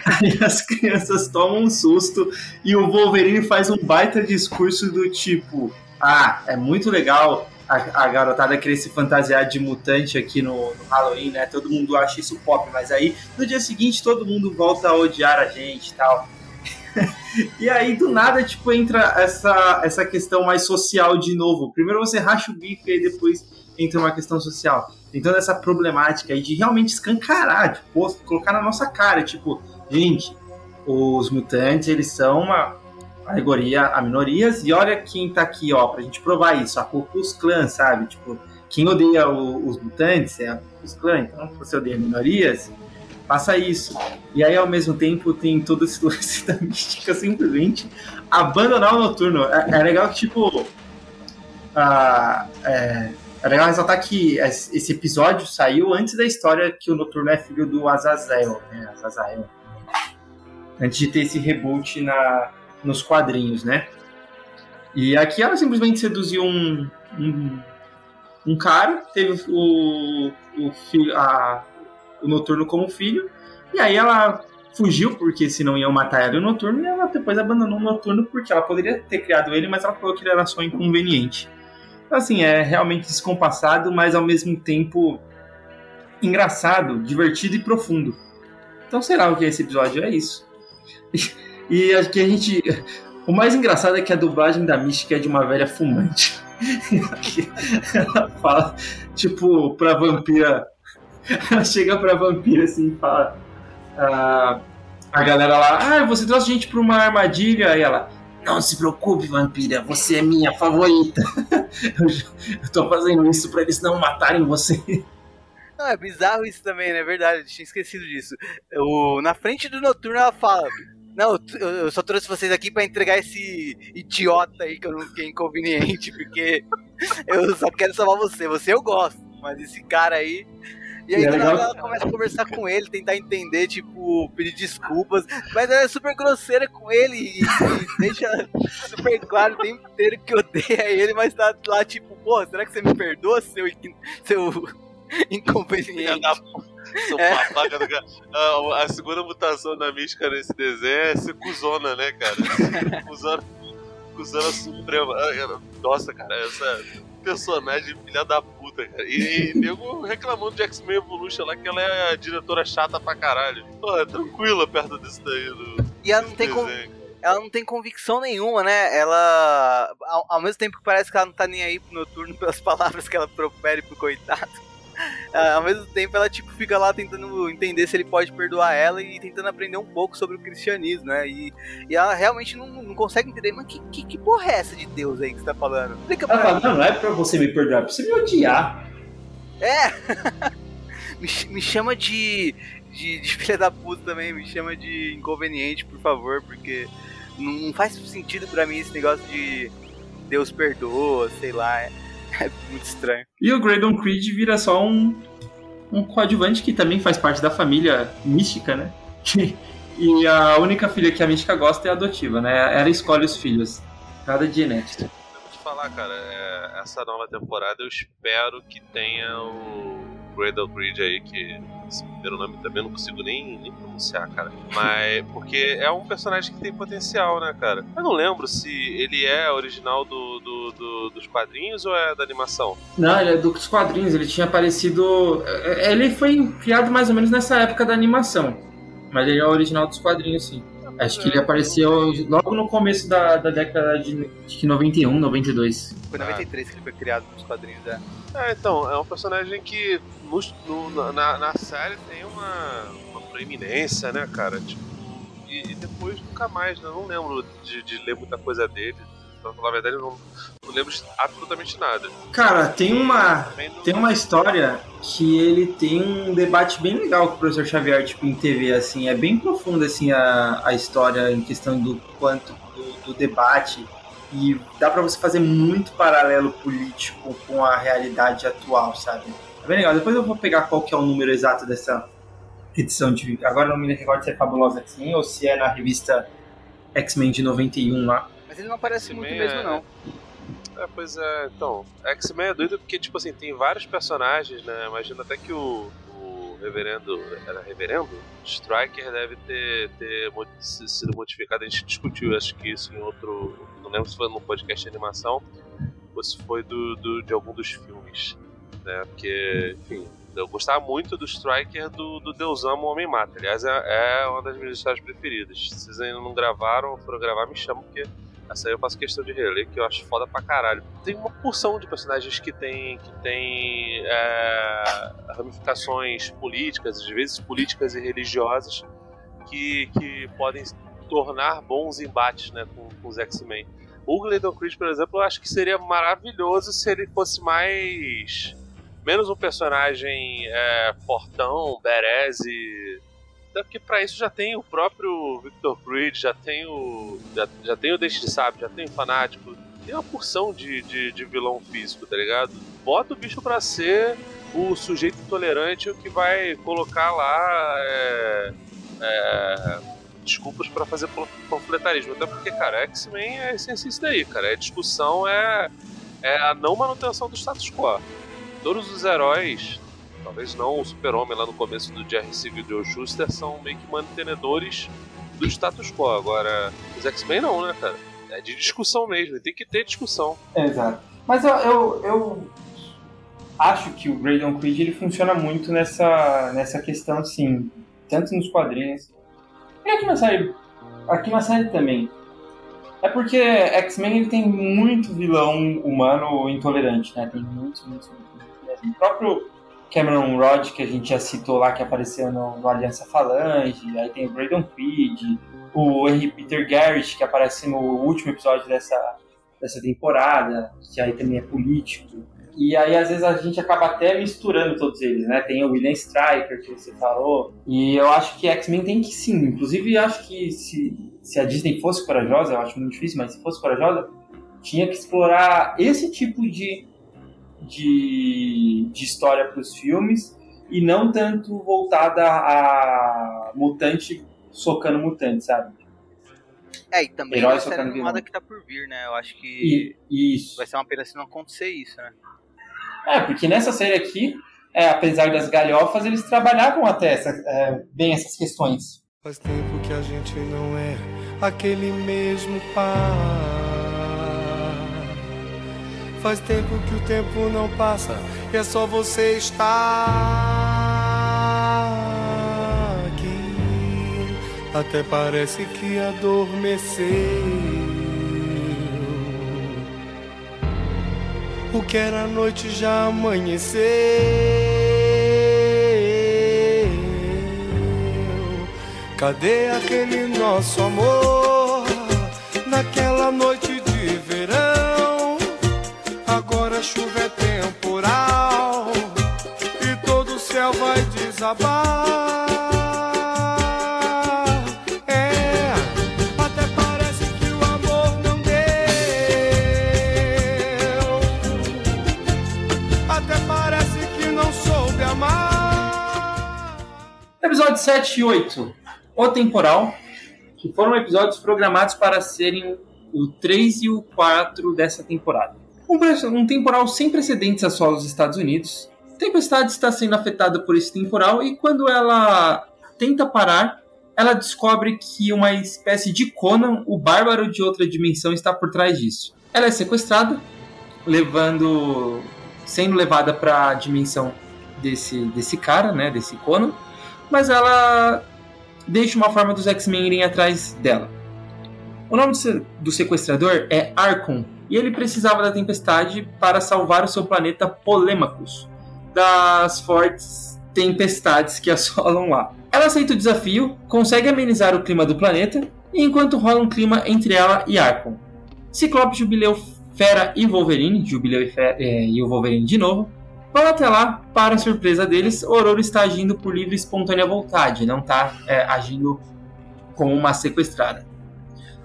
Aí as crianças tomam um susto e o Wolverine faz um baita discurso do tipo: Ah, é muito legal a, a garotada querer se fantasiar de mutante aqui no, no, Halloween, né? Todo mundo acha isso pop, mas aí no dia seguinte todo mundo volta a odiar a gente e tal. e aí do nada, tipo, entra essa, essa questão mais social de novo. Primeiro você racha o bico e depois entra uma questão social. Toda essa problemática aí de realmente escancarar, tipo, colocar na nossa cara, tipo, gente, os mutantes, eles são uma alegoria a minorias, e olha quem tá aqui, ó, pra gente provar isso, a Ku Klux sabe? Tipo, quem odeia o, os mutantes é a Ku Klan, então se você odeia minorias, faça isso. E aí, ao mesmo tempo, tem todo esse lance da mística simplesmente abandonar o noturno. É, é legal que, tipo, uh, é, é legal ressaltar que esse episódio saiu antes da história que o Noturno é filho do Azazel, né? Azazel. Antes de ter esse reboot na, nos quadrinhos, né? E aqui ela simplesmente seduziu um, um, um cara, teve o, o, filho, a, o Noturno como filho, e aí ela fugiu, porque senão iam matar ela e o Noturno, e ela depois abandonou o Noturno porque ela poderia ter criado ele, mas ela falou que ele era só inconveniente. Então, assim, é realmente descompassado, mas ao mesmo tempo engraçado, divertido e profundo. Então, será o que é esse episódio? É isso. E acho que a gente. O mais engraçado é que a dublagem da Mística é de uma velha fumante. ela fala, tipo, pra vampira. Ela chega pra vampira assim e fala. Ah, a galera lá, ah, você trouxe gente pra uma armadilha. Aí ela, não se preocupe, vampira, você é minha favorita. eu, tô fazendo isso para eles não matarem você. Não, é bizarro isso também, né? É verdade, eu tinha esquecido disso. O, na frente do Noturno ela fala. Não, eu só trouxe vocês aqui para entregar esse idiota aí que eu não fiquei inconveniente, porque eu só quero salvar você. Você eu gosto, mas esse cara aí e aí, é ela começa a conversar com ele, tentar entender, tipo, pedir desculpas. Mas ela é super grosseira com ele e, e deixa super claro o tempo inteiro que odeia ele, mas tá lá, tipo, pô, será que você me perdoa, seu, seu inconveniente? Sou é. babaca do cara. A, a, segunda mutação da mística nesse desenho é ser cuzona, né, cara? cuzona, cuzona suprema. Ah, nossa, cara, essa personagem filha da puta, cara. E, e nego reclamando de X-Men Evolution lá que ela é a diretora chata pra caralho. Pô, é tranquila perto desse daí. Do, e ela não tem como ela não tem convicção nenhuma, né? Ela, ao, ao, mesmo tempo que parece que ela não tá nem aí pro noturno pelas palavras que ela profere pro coitado, ao mesmo tempo ela tipo fica lá tentando entender se ele pode perdoar ela e tentando aprender um pouco sobre o cristianismo, né? E, e ela realmente não, não consegue entender, mas que, que, que porra é essa de Deus aí que você tá falando? Explica ela fala, não, não é pra você me perdoar, é pra você me odiar. É! me, me chama de, de, de filha da puta também, me chama de inconveniente, por favor, porque não, não faz sentido pra mim esse negócio de Deus perdoa, sei lá. É, muito estranho. E o Graydon Creed vira só um, um coadjuvante que também faz parte da família mística, né? e a única filha que a mística gosta é adotiva, né? Ela escolhe os filhos. Nada de genética. Vou te falar, cara, é, essa nova temporada eu espero que tenha o Graydon Creed aí, que esse primeiro nome também não consigo nem, nem pronunciar, cara. Mas. Porque é um personagem que tem potencial, né, cara? Eu não lembro se ele é original do, do, do dos quadrinhos ou é da animação. Não, ele é dos quadrinhos, ele tinha aparecido. é, Ele foi criado mais ou menos nessa época da animação. Mas ele é original dos quadrinhos, sim. Acho que ele apareceu logo no começo da, da década de acho que 91, 92. Foi em 93 que ele foi criado nos quadrinhos da. É, então, é um personagem que no, no- na, na série tem uma, uma proeminência, né, cara? Tipo, e, e depois nunca mais, né? Eu não lembro de, de ler muita coisa dele. Pra falar a verdade, eu não lembro de absolutamente nada. Cara, tem uma, tem uma história que ele tem um debate bem legal com o professor Xavier, tipo, em TV, assim, é bem profunda, assim, a, a história em questão do quanto, do, do debate, e dá pra você fazer muito paralelo político com a realidade atual, sabe? É bem legal, depois eu vou pegar qual que é o número exato dessa edição de, agora não me recordo se é Fabulosa X-Men ou se é na revista X-Men de 91 lá. Mas ele não aparece muito mesmo, é- não. É, pois é, então, X-Men é doido porque, tipo assim, tem vários personagens, né? Imagina até que o, o reverendo, era reverendo? Striker deve ter, ter sido modificado, a gente discutiu, acho que isso em outro, não lembro se foi no podcast de animação ou se foi do, do- de algum dos filmes, né? Porque, enfim, eu gostava muito do Striker do, do Deus Ama o Homem Mata, aliás, é, é uma das minhas histórias preferidas. Se vocês ainda não gravaram ou foram gravar, me chamam porque essa aí eu faço questão de reler, que eu acho foda pra caralho. Tem uma porção de personagens que tem, que tem é, ramificações políticas, às vezes políticas e religiosas, que, que podem tornar bons embates né, com, com os X-Men. O Gladon Creed, por exemplo, eu acho que seria maravilhoso se ele fosse mais. menos um personagem é, fortão, bereze. Até porque pra isso já tem o próprio Victor Creed, já tem o. Já, já tem o Dente de Sabe, já tem o Fanático. Tem uma porção de, de, de vilão físico, tá ligado? Bota o bicho pra ser o sujeito intolerante o que vai colocar lá. É, é, desculpas pra fazer pan- panfletarismo. Até porque, cara, X-Men é a essência disso daí, cara. É discussão, é, é a não manutenção do status quo. Todos os heróis, talvez não o Super-Homem lá no começo do Jerry Siegel e Joe Schuster, são meio que mantenedores do status quo. Agora, os X-Men não, né, cara? É de discussão mesmo, tem que ter discussão. Exato. Mas eu, eu, eu acho que o Graydon Creed ele funciona muito nessa, nessa questão, sim. Tanto nos quadrinhos. E aqui na série. Aqui na série também. É porque X-Men ele tem muito vilão humano intolerante, né? Tem muitos, muitos, muitos. O próprio Cameron Rod, que a gente já citou lá, que apareceu no, no Aliança Falange, aí tem o Graydon Creed, o Henry Peter Garrett, que aparece no último episódio dessa, dessa temporada, que aí também é político. E aí, às vezes, a gente acaba até misturando todos eles, né? Tem o William Stryker, que você falou. E eu acho que X-Men tem que sim. Inclusive, acho que se, se a Disney fosse corajosa, eu acho muito difícil, mas se fosse corajosa, tinha que explorar esse tipo de, de, de história para os filmes e não tanto voltada a mutante socando mutante, sabe? É, e também Herói série socando animada que tá por vir, né? Eu acho que E, isso. vai ser uma pena se não acontecer isso, né? É, porque nessa série aqui, é, apesar das galhofas, eles trabalhavam até essa, é, bem essas questões. Faz tempo que a gente não é aquele mesmo par. Faz tempo que o tempo não passa e é só você estar aqui. Até parece que adormeceu. O que era noite já amanheceu. Cadê aquele nosso amor naquela noite amar. Episódio 7 e 8. O Temporal, que foram episódios programados para serem o 3 e o 4 dessa temporada. Um, um temporal sem precedentes a solo dos Estados Unidos. Tempestade está sendo afetada por esse temporal e quando ela tenta parar, ela descobre que uma espécie de Conan, o bárbaro de outra dimensão, está por trás disso. Ela é sequestrada, levando, sendo levada para a dimensão desse, desse cara, né, desse Conan, mas ela deixa uma forma dos X-Men irem atrás dela. O nome do se- do sequestrador é Archon, e ele precisava da tempestade para salvar o seu planeta Polêmacos das fortes tempestades que assolam lá. Ela aceita o desafio, consegue amenizar o clima do planeta, enquanto rola um clima entre ela e Archon. Ciclope, Jubileu, Fera e Wolverine, Jubileu e, Fe- eh, e o Wolverine de novo, vão até lá, para surpresa deles, Ororo está agindo por livre e espontânea vontade, não está agindo como uma sequestrada.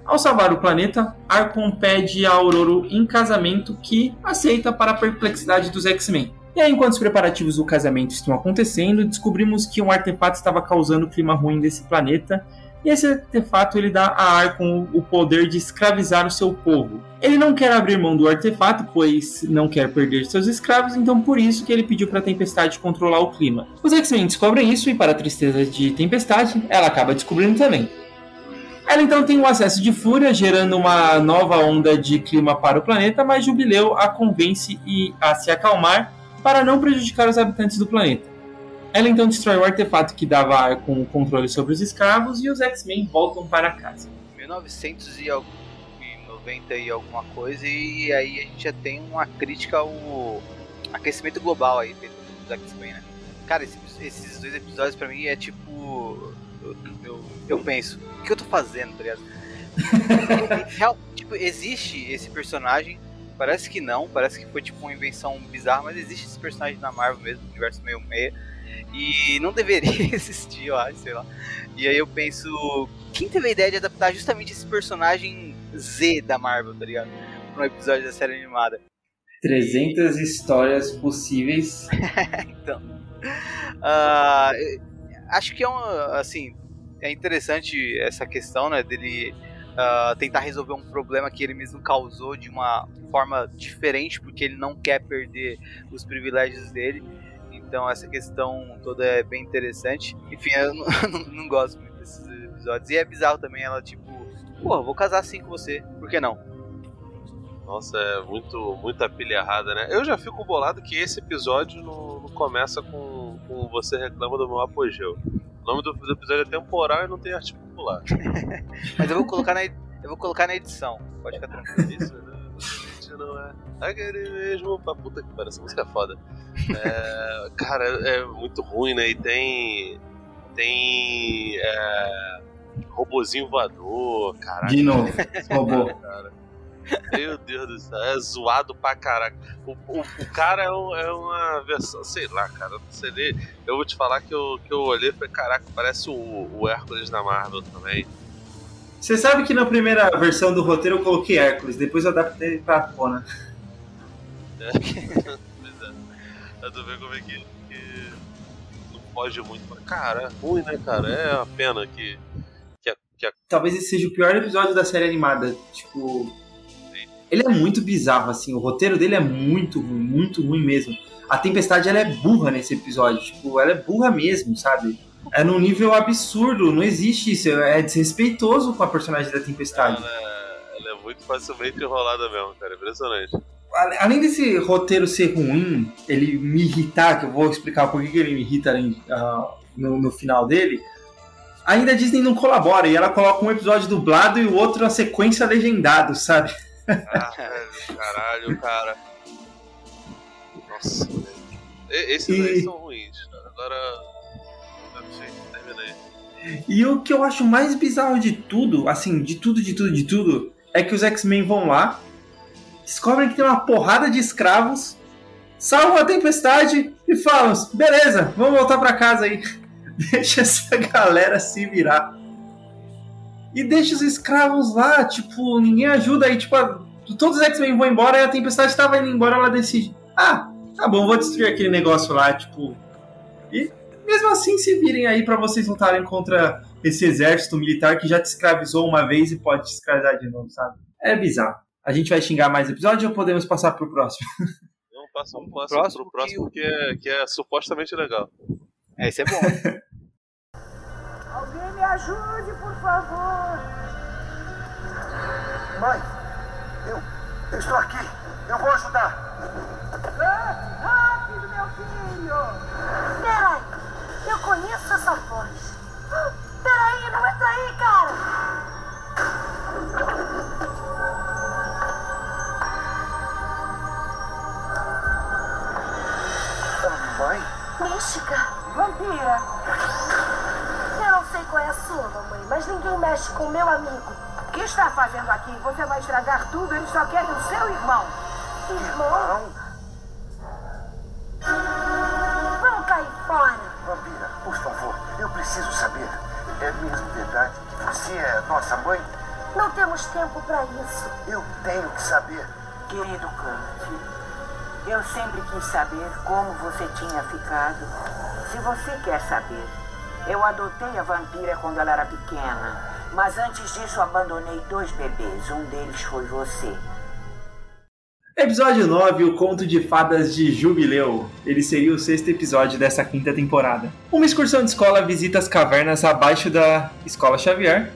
Ao salvar o planeta, Archon pede a Aurora em casamento que aceita para a perplexidade dos X-Men. E aí, enquanto os preparativos do casamento estão acontecendo, descobrimos que um artefato estava causando o clima ruim desse planeta. E esse artefato ele dá a Archon o poder de escravizar o seu povo. Ele não quer abrir mão do artefato, pois não quer perder seus escravos, então por isso que ele pediu para a Tempestade controlar o clima. Os X-Men descobrem isso e, para a tristeza de Tempestade, ela acaba descobrindo também. Ela então tem um acesso de fúria, gerando uma nova onda de clima para o planeta, mas Jubileu a convence a se acalmar para não prejudicar os habitantes do planeta. Ela então destrói o artefato que dava a o controle sobre os escravos e os X-Men voltam para casa. 1990 e alguma coisa, e aí a gente já tem uma crítica ao aquecimento global aí dentro dos X-Men, né? Cara, esse- esses dois episódios pra mim é tipo. Eu, eu, eu penso, o que eu tô fazendo, tá ligado? Real- tipo, existe esse personagem, parece que não, parece que foi tipo uma invenção bizarra, mas existe esse personagem na Marvel mesmo, no universo meio meia, e não deveria existir, eu acho, sei lá. E aí eu penso, quem teve a ideia de adaptar justamente esse personagem Z da Marvel, tá ligado? Pra um episódio da série animada. 300 histórias possíveis. então. eu acho que é uma. Assim, é interessante essa questão, né? Dele ah, tentar resolver um problema que ele mesmo causou de uma forma diferente, porque ele não quer perder os privilégios dele. Então essa questão toda é bem interessante. Enfim, eu não, não, gosto muito desses episódios. E é bizarro também ela, tipo, pô, vou casar assim com você, por que não? Nossa, é muito, muita pilha errada, né? Eu já fico bolado que esse episódio não, não começa com, com Você Reclama do Meu Apogeu. O nome do, do episódio é temporal e não tem arte popular. Mas eu vou colocar na, eu vou colocar na edição, pode ficar tranquilo. Isso realmente não é aquele mesmo. Pra puta que pariu, essa música é foda. É, cara, é muito ruim, né? E tem. Tem. É, robozinho voador, caralho. De novo, robô. Cara. Meu Deus do céu, é zoado pra caraca. O, o, o cara é, um- é uma versão, sei lá, cara, não sei nem. Eu vou te falar que eu, que eu olhei e falei, caraca, parece o, o Hércules da Marvel também. Você sabe que na primeira versão do roteiro eu coloquei Hércules, depois eu adaptei pra Conan. É. é. Eu tô vendo como é que, que não pode muito. Mas, Cara, é ruim, né, cara? É uma pena que. que, a- que a- Talvez esse seja o pior episódio da série animada. Tipo. Ele é muito bizarro, assim. O roteiro dele é muito ruim, muito ruim mesmo. A Tempestade ela é burra nesse episódio. Tipo, ela é burra mesmo, sabe? É num nível absurdo, não existe isso. É desrespeitoso com a personagem da Tempestade. ela, é, ela é muito facilmente enrolada mesmo, cara. Impressionante. Além desse roteiro ser ruim, ele me irritar, que eu vou explicar por que ele me irrita ah, no, no final dele, ainda a Disney não colabora e ela coloca um episódio dublado e o outro a sequência legendado, sabe? Ah, velho, caralho, cara. Nossa, velho. Esses E- aí são ruins. Agora. Enfim, terminei. E o que eu acho mais bizarro de tudo, assim, de tudo, de tudo, de tudo, é que os X-Men vão lá, descobrem que tem uma porrada de escravos, salvam a tempestade e E falam, beleza, vamos voltar pra casa aí. Deixa essa galera se virar. E deixa os escravos lá, tipo, ninguém ajuda aí, tipo, a, todos os X-Men vão embora e a Tempestade estava indo embora, ela decide, ah, tá bom, vou destruir aquele negócio lá, tipo. E mesmo assim se virem aí para vocês lutarem contra esse exército militar que já te escravizou uma vez e pode te escravizar de novo, sabe? É bizarro. A gente vai xingar mais episódio ou podemos passar pro próximo? Não, passa, vamos passar próximo pro próximo que, é, que é supostamente legal. É, esse é bom. Ajude, por favor. Mãe, eu, eu estou aqui. Eu vou ajudar. Rápido, meu filho. Peraí, eu conheço essa voz. Peraí, não entra aí, cara. Mãe? Mística. Vampira. Sei qual é a sua, mamãe, mas ninguém mexe com meu amigo. O que está fazendo aqui? Você vai estragar tudo. Eles só querem o seu irmão. Irmão? Vamos cair fora. Vampira, por favor, eu preciso saber. É mesmo verdade que você é nossa mãe? Não temos tempo para isso. Eu tenho que saber. Querido Kurt, eu sempre quis saber como você tinha ficado. Se você quer saber, eu adotei a vampira quando ela era pequena. Mas antes disso, abandonei dois bebês. Um deles foi você. Episódio 9, o Conto de Fadas de Jubileu. Ele seria o sexto episódio dessa quinta temporada. Uma excursão de escola visita as cavernas abaixo da Escola Xavier,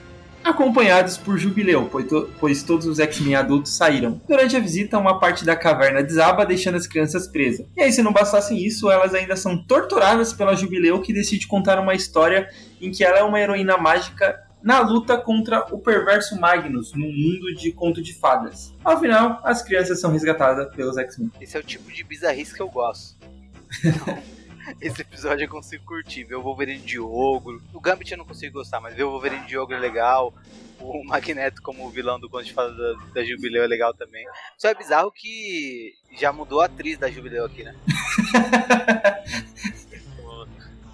acompanhados por Jubileu, pois, to pois todos os X-Men adultos saíram. Durante a visita, uma parte da caverna desaba, deixando as crianças presas. E aí, se não bastasse isso, elas ainda são torturadas pela Jubileu, que decide contar uma história em que ela é uma heroína mágica na luta contra o perverso Magnus num mundo de conto de fadas. Ao final, as crianças são resgatadas pelos X-Men. Esse é o tipo de bizarrice que eu gosto. Esse episódio eu consigo curtir. Ver o Wolverine de ogro. O Gambit eu não consigo gostar, mas ver o Wolverine de ogro é legal. O Magneto como vilão do Conto de Fadas da, da Jubileu é legal também. Só é bizarro que já mudou a atriz da Jubileu aqui, né?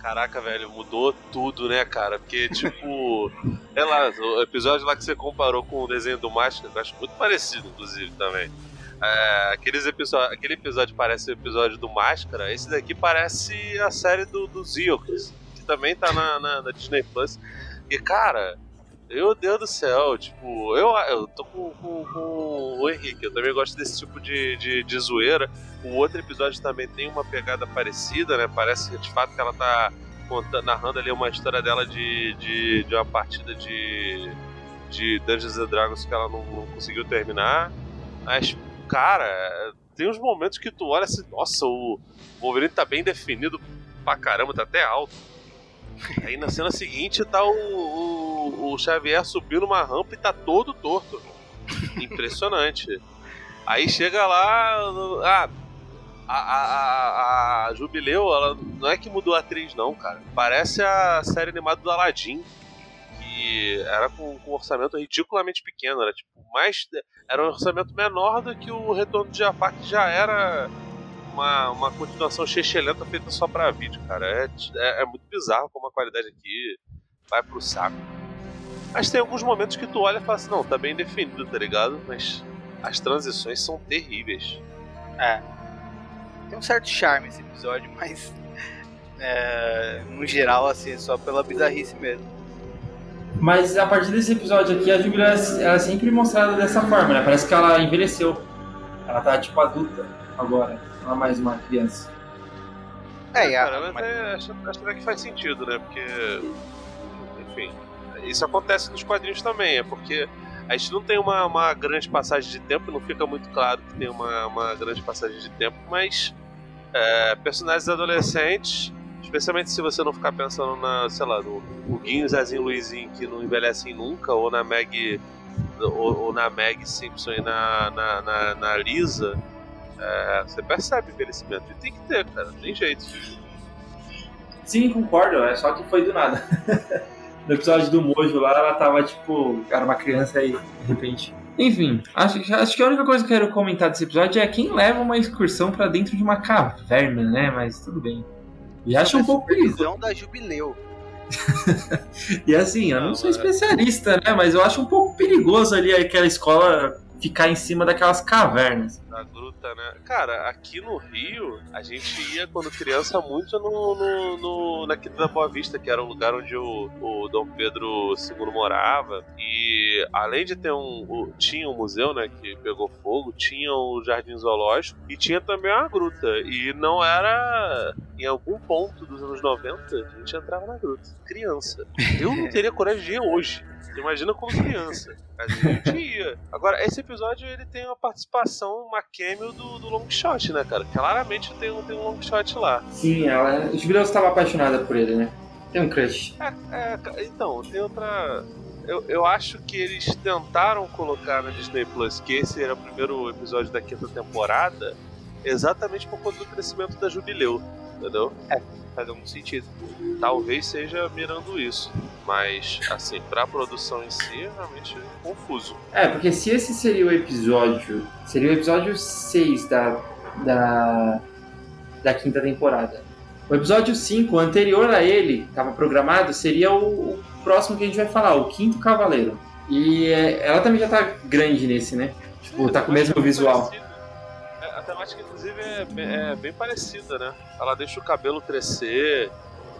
Caraca, velho, mudou tudo, né, cara? Porque, tipo, sei lá, o episódio lá que você comparou com o desenho do Máscara, eu acho muito parecido, inclusive, também. É, aqueles episódio, aquele episódio parece o episódio do Máscara, esse daqui parece a série do, Ewoks, que também tá na, na, na Disney Plus. E, cara, meu Deus do céu, tipo, eu, eu tô com, com, com o Henrique, eu também gosto desse tipo de, de, de zoeira. O outro episódio também tem uma pegada parecida, né? Parece de fato que ela tá contando, narrando ali uma história dela de, de, de uma partida de, de Dungeons and Dragons que ela não, não conseguiu terminar. Mas, cara, tem uns momentos que tu olha assim, nossa, o Wolverine tá bem definido pra caramba, tá até alto. Aí na cena seguinte tá o, o, o Xavier subindo uma rampa e tá todo torto. Impressionante. Aí chega lá. Ah, a, a, a, Jubileu, ela não é que mudou a atriz, não, cara. Parece a série animada do Aladdin. Que era com, com um orçamento ridiculamente pequeno. Era tipo, mais. Era um orçamento menor do que o Retorno de Jafar, que já era uma, uma continuação chechelenta feita só pra vídeo, cara. É, é, é, muito bizarro como a qualidade aqui vai pro saco. Mas tem alguns momentos que tu olha e fala assim, não, tá bem definido, tá ligado? Mas as transições são terríveis. É. Tem um certo charme esse episódio, mas é, no geral, assim, só pela bizarrice mesmo. Mas a partir desse episódio aqui, a Jubilee é sempre mostrada dessa forma, né? Parece que ela envelheceu. Ela tá tipo adulta agora, não é mais uma criança. É, é cara, mas, é, acho, acho que faz sentido, né? Porque, enfim, isso acontece nos quadrinhos também, é porque a gente não tem uma, uma grande passagem de tempo, não fica muito claro que tem uma, uma grande passagem de tempo, mas é, personagens adolescentes, especialmente se você não ficar pensando na, sei lá, no, no Guinho, Zezinho Luizinho que não envelhecem nunca, ou na Meg ou, ou, na Meg Simpson e na, na, na, na Lisa, é, você percebe envelhecimento. E tem que ter, cara, não tem jeito. Sim, concordo, é só que foi do nada. no episódio do Mojo lá, ela tava tipo, era uma criança aí, de repente Enfim, acho, acho que a única coisa que eu quero comentar desse episódio é quem leva uma excursão pra dentro de uma caverna, né? Mas tudo bem. E acho um pouco perigoso. da Jubileu. E assim, eu não sou especialista, né? Mas eu acho um pouco perigoso ali aquela escola ficar em cima daquelas cavernas. Na gruta, né? Cara, aqui no Rio, a gente ia quando criança muito no, no, no na da Boa Vista, que era o lugar onde o, o Dom Pedro II morava. E além de ter um. o- tinha um museu, né? Que pegou fogo, tinha o Jardim Zoológico e tinha também uma gruta. E não era. Em algum ponto dos anos 90, a gente entrava na gruta. Criança. Eu não teria coragem de ir hoje. Imagina como criança. A gente ia. Agora, esse episódio ele tem uma participação, uma cameo do, do Long Shot, né, cara? Claramente tem um, tem um Long Shot lá. Sim, ela. Jubileu estava apaixonada por ele, né? Tem um crush. É, ca- então, tem outra. Eu, eu acho que eles tentaram colocar na Disney Plus que esse era o primeiro episódio da quinta temporada, exatamente por conta do crescimento da Jubileu, entendeu? É, faz algum sentido. Talvez seja mirando isso. Mas, assim, pra produção em si, é realmente confuso. É, porque se esse seria o episódio. Seria o episódio 6 da. da. da quinta temporada. O episódio 5, anterior a ele, estava programado, seria o, o próximo que a gente vai falar, o Quinto Cavaleiro. E é, ela também já tá grande nesse, né? Tipo, tá com o mesmo visual. É, A temática, inclusive, é, bem- é bem parecida, né? Ela deixa o cabelo crescer,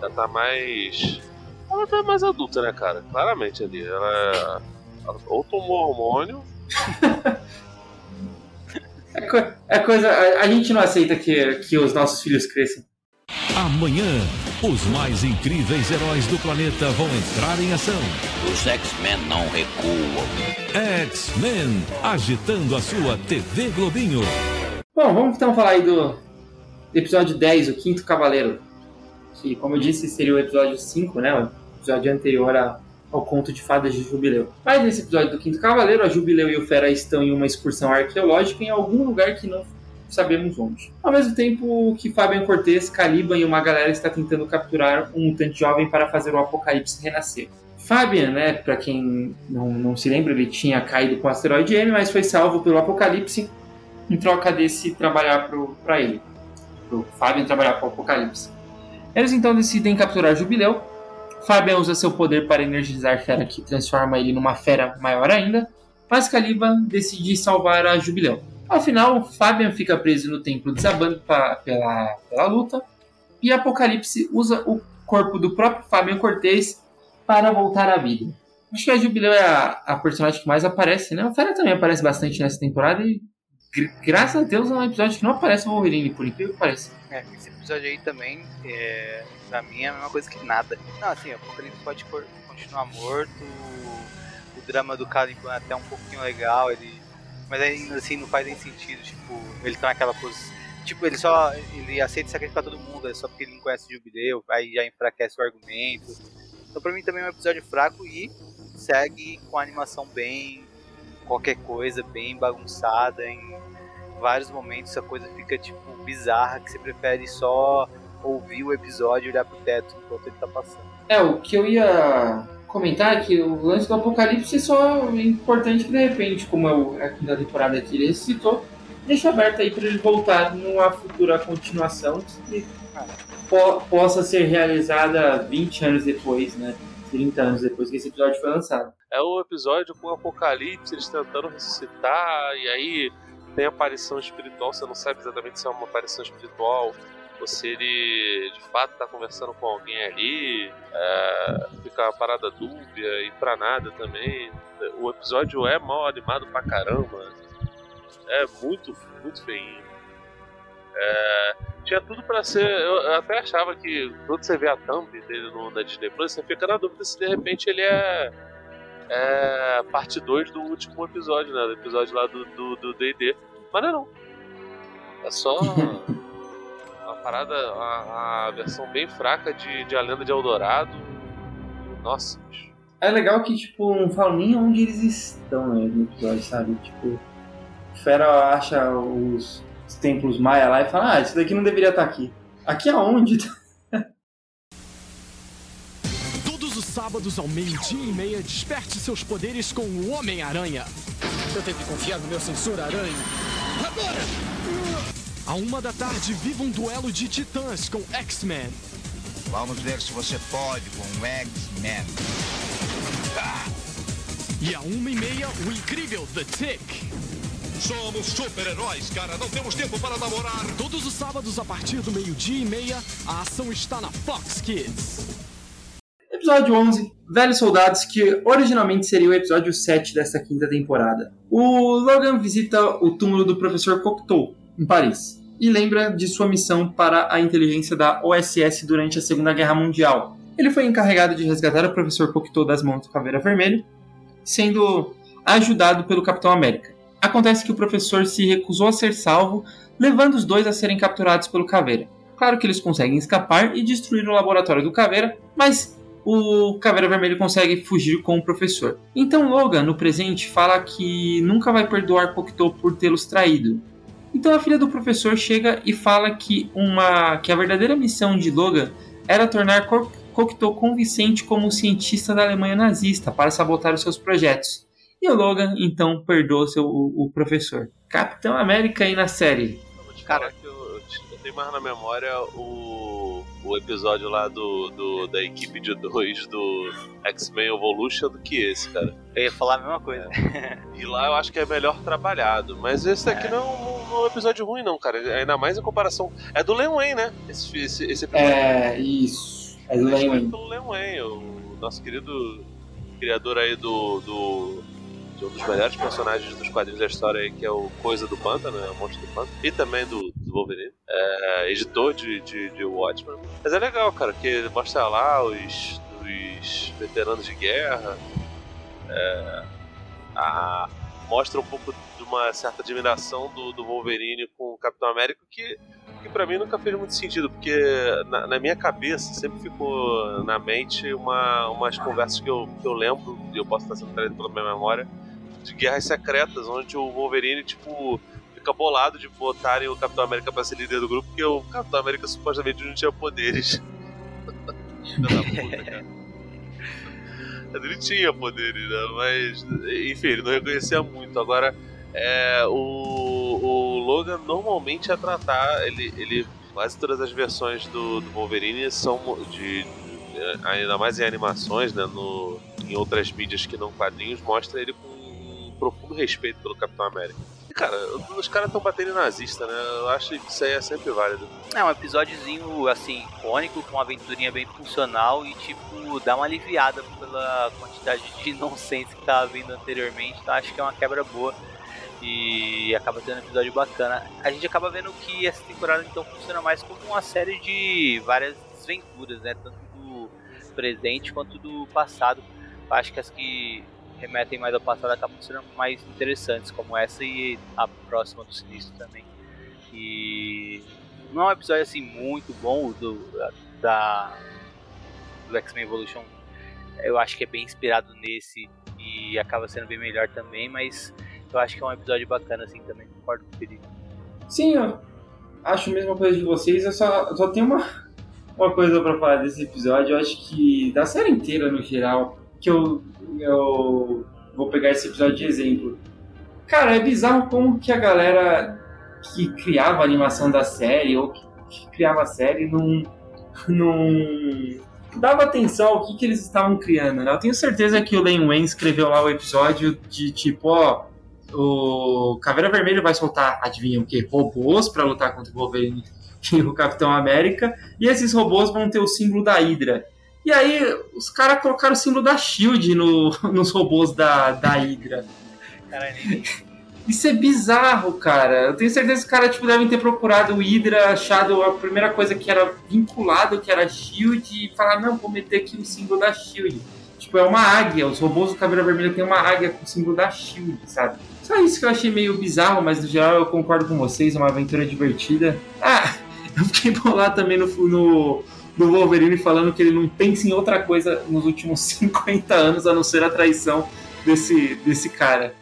já tá mais. Ela tá mais adulta, né, cara? Claramente ali. Ela, ela ou tomou hormônio. É, co- é coisa. A, a gente não aceita que, que os nossos filhos cresçam. Amanhã, os mais incríveis heróis do planeta vão entrar em ação. Os X-Men não recuam. X-Men, agitando a sua TV Globinho. Bom, vamos então falar aí do episódio 10, o Quinto Cavaleiro. Que, como eu disse, seria o episódio 5, né? O episódio anterior a- ao conto de fadas de Jubileu. Mas nesse episódio do Quinto Cavaleiro, a Jubileu e o Fera estão em uma excursão arqueológica em algum lugar que não sabemos onde. Ao mesmo tempo que Fabian Cortez, Caliban e uma galera está tentando capturar um mutante jovem para fazer o Apocalipse renascer. Fabian, né, para quem não, não se lembra, ele tinha caído com o asteroide M, mas foi salvo pelo Apocalipse em troca desse trabalhar para ele, pro Fabian trabalhar para o Apocalipse. Eles então decidem capturar Jubileu. Fabian usa seu poder para energizar Fera, que transforma ele numa fera maior ainda, mas Caliban decide salvar a Jubileu. Ao final, Fabian fica preso no templo desabando pa- pela, pela luta, e Apocalipse usa o corpo do próprio Fabian Cortez para voltar à vida. Acho que a Jubileu é a, a personagem que mais aparece, né? O Fera também aparece bastante nessa temporada e graças a Deus é um episódio que não aparece o Wolverine, por incrível que pareça. É, esse episódio aí também, é, pra mim, é a mesma coisa que nada. Não, assim, o Apocalipse pode continuar morto, o, o drama do Caliban é até um pouquinho legal, ele, mas ainda assim não faz nem sentido, tipo, ele tá naquela posição. Tipo, ele só ele aceita sacrificar todo mundo, é só porque ele não conhece o Jubileu, aí já enfraquece o argumento. Então pra mim também é um episódio fraco e segue com a animação bem qualquer coisa, bem bagunçada em vários momentos a coisa fica tipo bizarra que você prefere só ouvir o episódio e olhar pro teto enquanto ele tá passando. É, o que eu ia comentar é que o lance do Apocalipse é só importante que de repente, como é o, a quinta temporada que ele citou, deixa aberto aí para ele voltar numa futura continuação que po- possa ser realizada 20 anos depois, né? 30 anos depois que esse episódio foi lançado. É o episódio com o Apocalipse, eles tentando ressuscitar, e aí tem aparição espiritual, você não sabe exatamente se é uma aparição espiritual ou se ele de fato tá conversando com alguém ali, é, fica uma parada dúbia e pra nada também. O episódio é mal animado pra caramba, é muito, muito feinho. É, tinha tudo pra ser. Eu, até achava que quando você vê a thumb dele no, na Disney Plus, você fica na dúvida se de repente ele é. É parte 2 do último episódio, né? Do episódio lá do DD. Mas não é não. É só uma parada, a, a versão bem fraca de, de A Lenda de Eldorado. Nossa, bicho. É legal que, tipo, não falam nem onde eles estão né, no episódio, sabe? Tipo, o Fera acha os, os templos maia lá e fala, ah, isso daqui não deveria estar aqui. Aqui aonde? Todos os sábados ao meio-dia e meia, desperte seus poderes com o Homem-Aranha. Eu tenho que confiar no meu sensor aranha. Agora! A uma da tarde, viva um duelo de titãs com X-Men. Vamos ver se você pode com o X-Men. E a uma e meia, o incrível The Tick. Somos super-heróis, cara. Não temos tempo para namorar. Todos os sábados, a partir do meio-dia e meia, a ação está na Fox Kids. Episódio 11, Velhos Soldados, que originalmente seria o episódio 7 desta quinta temporada. O Logan visita o túmulo do professor Cocteau, em Paris, e lembra de sua missão para a inteligência da OSS durante a Segunda Guerra Mundial. Ele foi encarregado de resgatar o professor Cocteau das mãos do Caveira Vermelho, sendo ajudado pelo Capitão América. Acontece que o professor se recusou a ser salvo, levando os dois a serem capturados pelo Caveira. Claro que eles conseguem escapar e destruir o laboratório do Caveira, mas o Caveira Vermelho consegue fugir com o professor. Então Logan, no presente, fala que nunca vai perdoar Cocteau por tê-los traído. Então a filha do professor chega e fala que uma que a verdadeira missão de Logan era tornar Cocteau convincente como cientista da Alemanha nazista para sabotar os seus projetos. E o Logan então perdoa seu, o, o professor. Capitão América aí na série. Cara, eu, eu tenho mais na memória o, o episódio lá do, do da equipe de dois do X-Men Evolution do que esse, cara. Eu ia falar a mesma coisa. É. E lá eu acho que é melhor trabalhado. Mas esse daqui é. não, não, é um episódio ruim, não, cara. Ainda mais em comparação. É do Len Wayne, né? Esse, esse, esse episódio. É, isso. É do Len Wayne. pelo Len Wayne, o nosso querido criador aí do, do um dos melhores personagens dos quadrinhos da história que é o Coisa do Pântano, né? o Monstro do Pântano, e também do, do Wolverine, é, editor de, de, de Watchmen. Mas é legal, cara, que mostra lá os, os veteranos de guerra, é, a, mostra um pouco de uma certa admiração do, do Wolverine com o Capitão América, que, que para mim nunca fez muito sentido, porque na, na, minha cabeça sempre ficou na mente uma, umas conversas que eu, que eu lembro, e eu posso estar sendo traído pela minha memória, de guerras secretas, onde o Wolverine, tipo, fica bolado de botarem o Capitão América pra ser líder do grupo, porque o Capitão América supostamente não tinha poderes. Ele tinha poderes, né? Mas, enfim, ele não reconhecia muito. Agora, é, o, o Logan normalmente é tratar. Ele, ele, quase todas as versões do, do Wolverine são de, de, Ainda mais em animações, né? No, em outras mídias que não quadrinhos, mostra ele com profundo respeito pelo Capitão América. E, cara, os caras estão batendo nazista, né? Eu acho que isso aí é sempre válido. É um episódiozinho, assim, icônico, com uma aventurinha bem funcional e, tipo, dá uma aliviada pela quantidade de nonsense que tava vindo anteriormente. Então, acho que é uma quebra boa e acaba tendo um episódio bacana. A gente acaba vendo que essa temporada, então, funciona mais como uma série de várias desventuras, né? Tanto do presente quanto do passado. Acho que as que remetem mais ao passado acabam sendo mais interessantes, como essa e a próxima do Sinistro também. E não é um episódio assim muito bom do, da, do X-Men Evolution. Eu acho que é bem inspirado nesse e acaba sendo bem melhor também, mas eu acho que é um episódio bacana assim também, concordo com o Felipe. Sim, eu acho a mesma coisa de vocês, eu só, eu só tenho uma, uma coisa para falar desse episódio, eu acho que da série inteira no geral, que eu, eu vou pegar esse episódio de exemplo. Cara, é bizarro como que a galera que criava a animação da série ou que, que criava a série não, não dava atenção ao que, que eles estavam criando. Né? Eu tenho certeza que o Len Wayne escreveu lá o episódio de tipo, ó, o Caveira Vermelho vai soltar, adivinha o? Robôs para lutar contra o Wolverine e o Capitão América, e esses robôs vão ter o símbolo da Hydra. E aí os caras colocaram o símbolo da Shield no, nos robôs da, da Hydra. Caralho. Isso é bizarro, cara. Eu tenho certeza que os caras tipo, devem ter procurado o Hydra, achado a primeira coisa que era vinculado, que era Shield, e falar, não, vou meter aqui o símbolo da Shield. Tipo, é uma águia. Os robôs do Caveira Vermelha tem uma águia com o símbolo da Shield, sabe? Só isso que eu achei meio bizarro, mas no geral eu concordo com vocês, é uma aventura divertida. Ah, eu fiquei bolado também no, no do Wolverine falando que ele não pensa em outra coisa nos últimos 50 anos a não ser a traição desse, desse cara.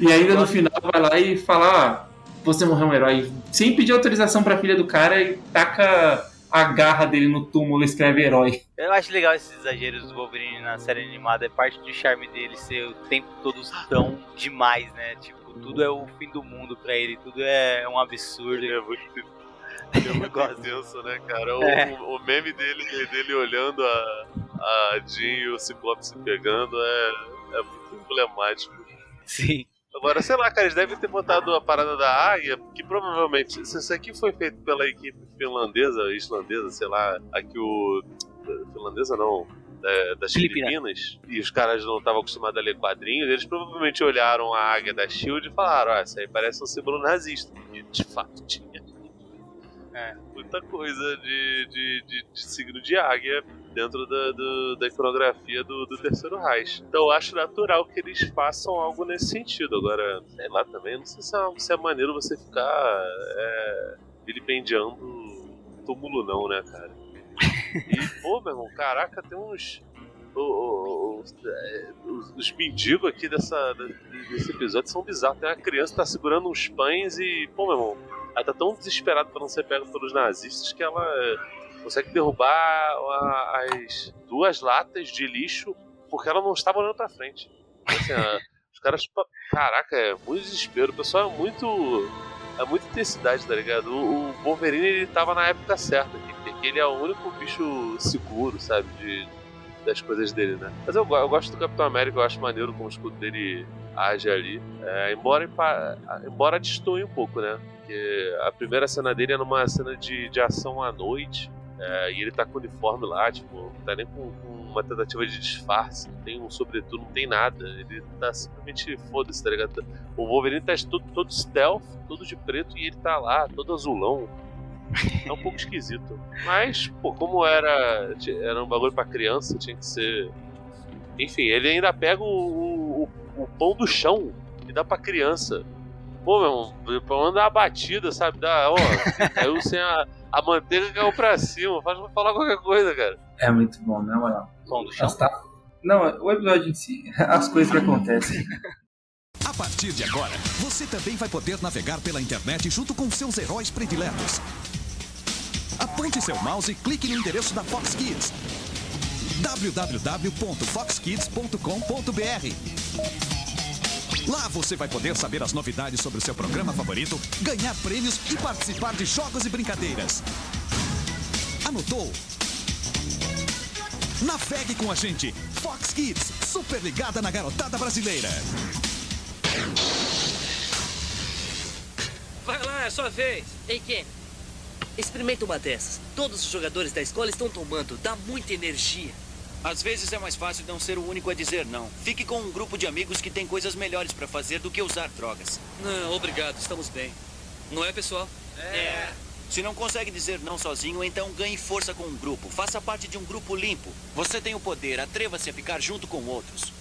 E ainda no final vai lá e fala: ah, você morreu um herói. Sem pedir autorização pra filha do cara e taca a garra dele no túmulo escreve herói. Eu acho legal esses exageros do Wolverine na série animada. É parte do charme dele ser o tempo todo tão demais, né? Tipo, tudo é o fim do mundo pra ele, tudo é um absurdo. É muito é muito intenso, né, cara? O, É. o, o meme dele, dele olhando a, a Jean e o Ciclope se pegando é, é muito emblemático. Sim. Agora, sei lá, cara, eles devem ter botado a parada da águia, que provavelmente, se isso aqui foi feito pela equipe finlandesa, islandesa, sei lá, aqui o. Finlandesa não. da- das Filipina. Filipinas, e os caras não estavam acostumados a ler quadrinhos, eles provavelmente olharam a águia da Shield e falaram: Ó, essa aí parece um símbolo nazista. E de fato tinha. É. Muita coisa de, de, de, de signo de águia dentro da, do- da iconografia do, do Terceiro Reich. Então eu acho natural que eles façam algo nesse sentido. Agora, sei lá também, não sei se é, se é maneiro você ficar é, vilipendiando túmulo, não, né, cara? E, pô, meu irmão, caraca, tem uns. é, os mendigos aqui dessa, desse episódio são bizarros. Tem uma criança que tá segurando uns pães e, pô, meu irmão, ela tá tão desesperada pra não ser pega pelos nazistas que ela é, consegue derrubar as duas latas de lixo porque ela não estava olhando pra frente. Assim, a- os caras, caraca, é muito desespero. O pessoal é muito. É muita intensidade, tá ligado? O, o Wolverine ele tava na época certa, porque ele é o único bicho seguro, sabe? De, das coisas dele, né? Mas eu, eu gosto do Capitão América, eu acho maneiro como o escudo dele age ali. É, embora, embora destoie um pouco, né? Porque a primeira cena dele é numa cena de, de ação à noite. é, e ele tá com uniforme lá, tipo, não tá nem com, com uma tentativa de disfarce, não tem um sobretudo, não tem nada. Ele tá simplesmente foda-se, tá ligado? O Wolverine tá todo, todo stealth, todo de preto, e ele tá lá, todo azulão. É um pouco esquisito. Mas, pô, como era, era um bagulho pra criança, tinha que ser. Enfim, ele ainda pega o, o, o pão do chão e dá pra criança. Pô, meu irmão, pra mandar uma batida, sabe? Dá, ó, caiu sem a, a manteiga caiu pra cima. Faz pra falar qualquer coisa, cara. É muito bom, na moral. Pão do chão. Tá- Não, o episódio em si, as coisas que acontecem. A partir de agora, você também vai poder navegar pela internet junto com seus heróis prediletos. Aponte seu mouse e clique no endereço da Fox Kids. www.foxkids.com.br Lá você vai poder saber as novidades sobre o seu programa favorito, ganhar prêmios e participar de jogos e brincadeiras. Anotou? Navegue com a gente. Fox Kids, super ligada na garotada brasileira. Vai lá, é sua vez. Ei, Ken. Experimenta uma dessas. Todos os jogadores da escola estão tomando. Dá muita energia. Às vezes é mais fácil não ser o único a dizer não. Fique com um grupo de amigos que tem coisas melhores pra fazer do que usar drogas. Não, obrigado. Estamos bem. Não é, pessoal? É. Se não consegue dizer não sozinho, então ganhe força com um grupo. Faça parte de um grupo limpo. Você tem o poder, atreva-se a ficar junto com outros.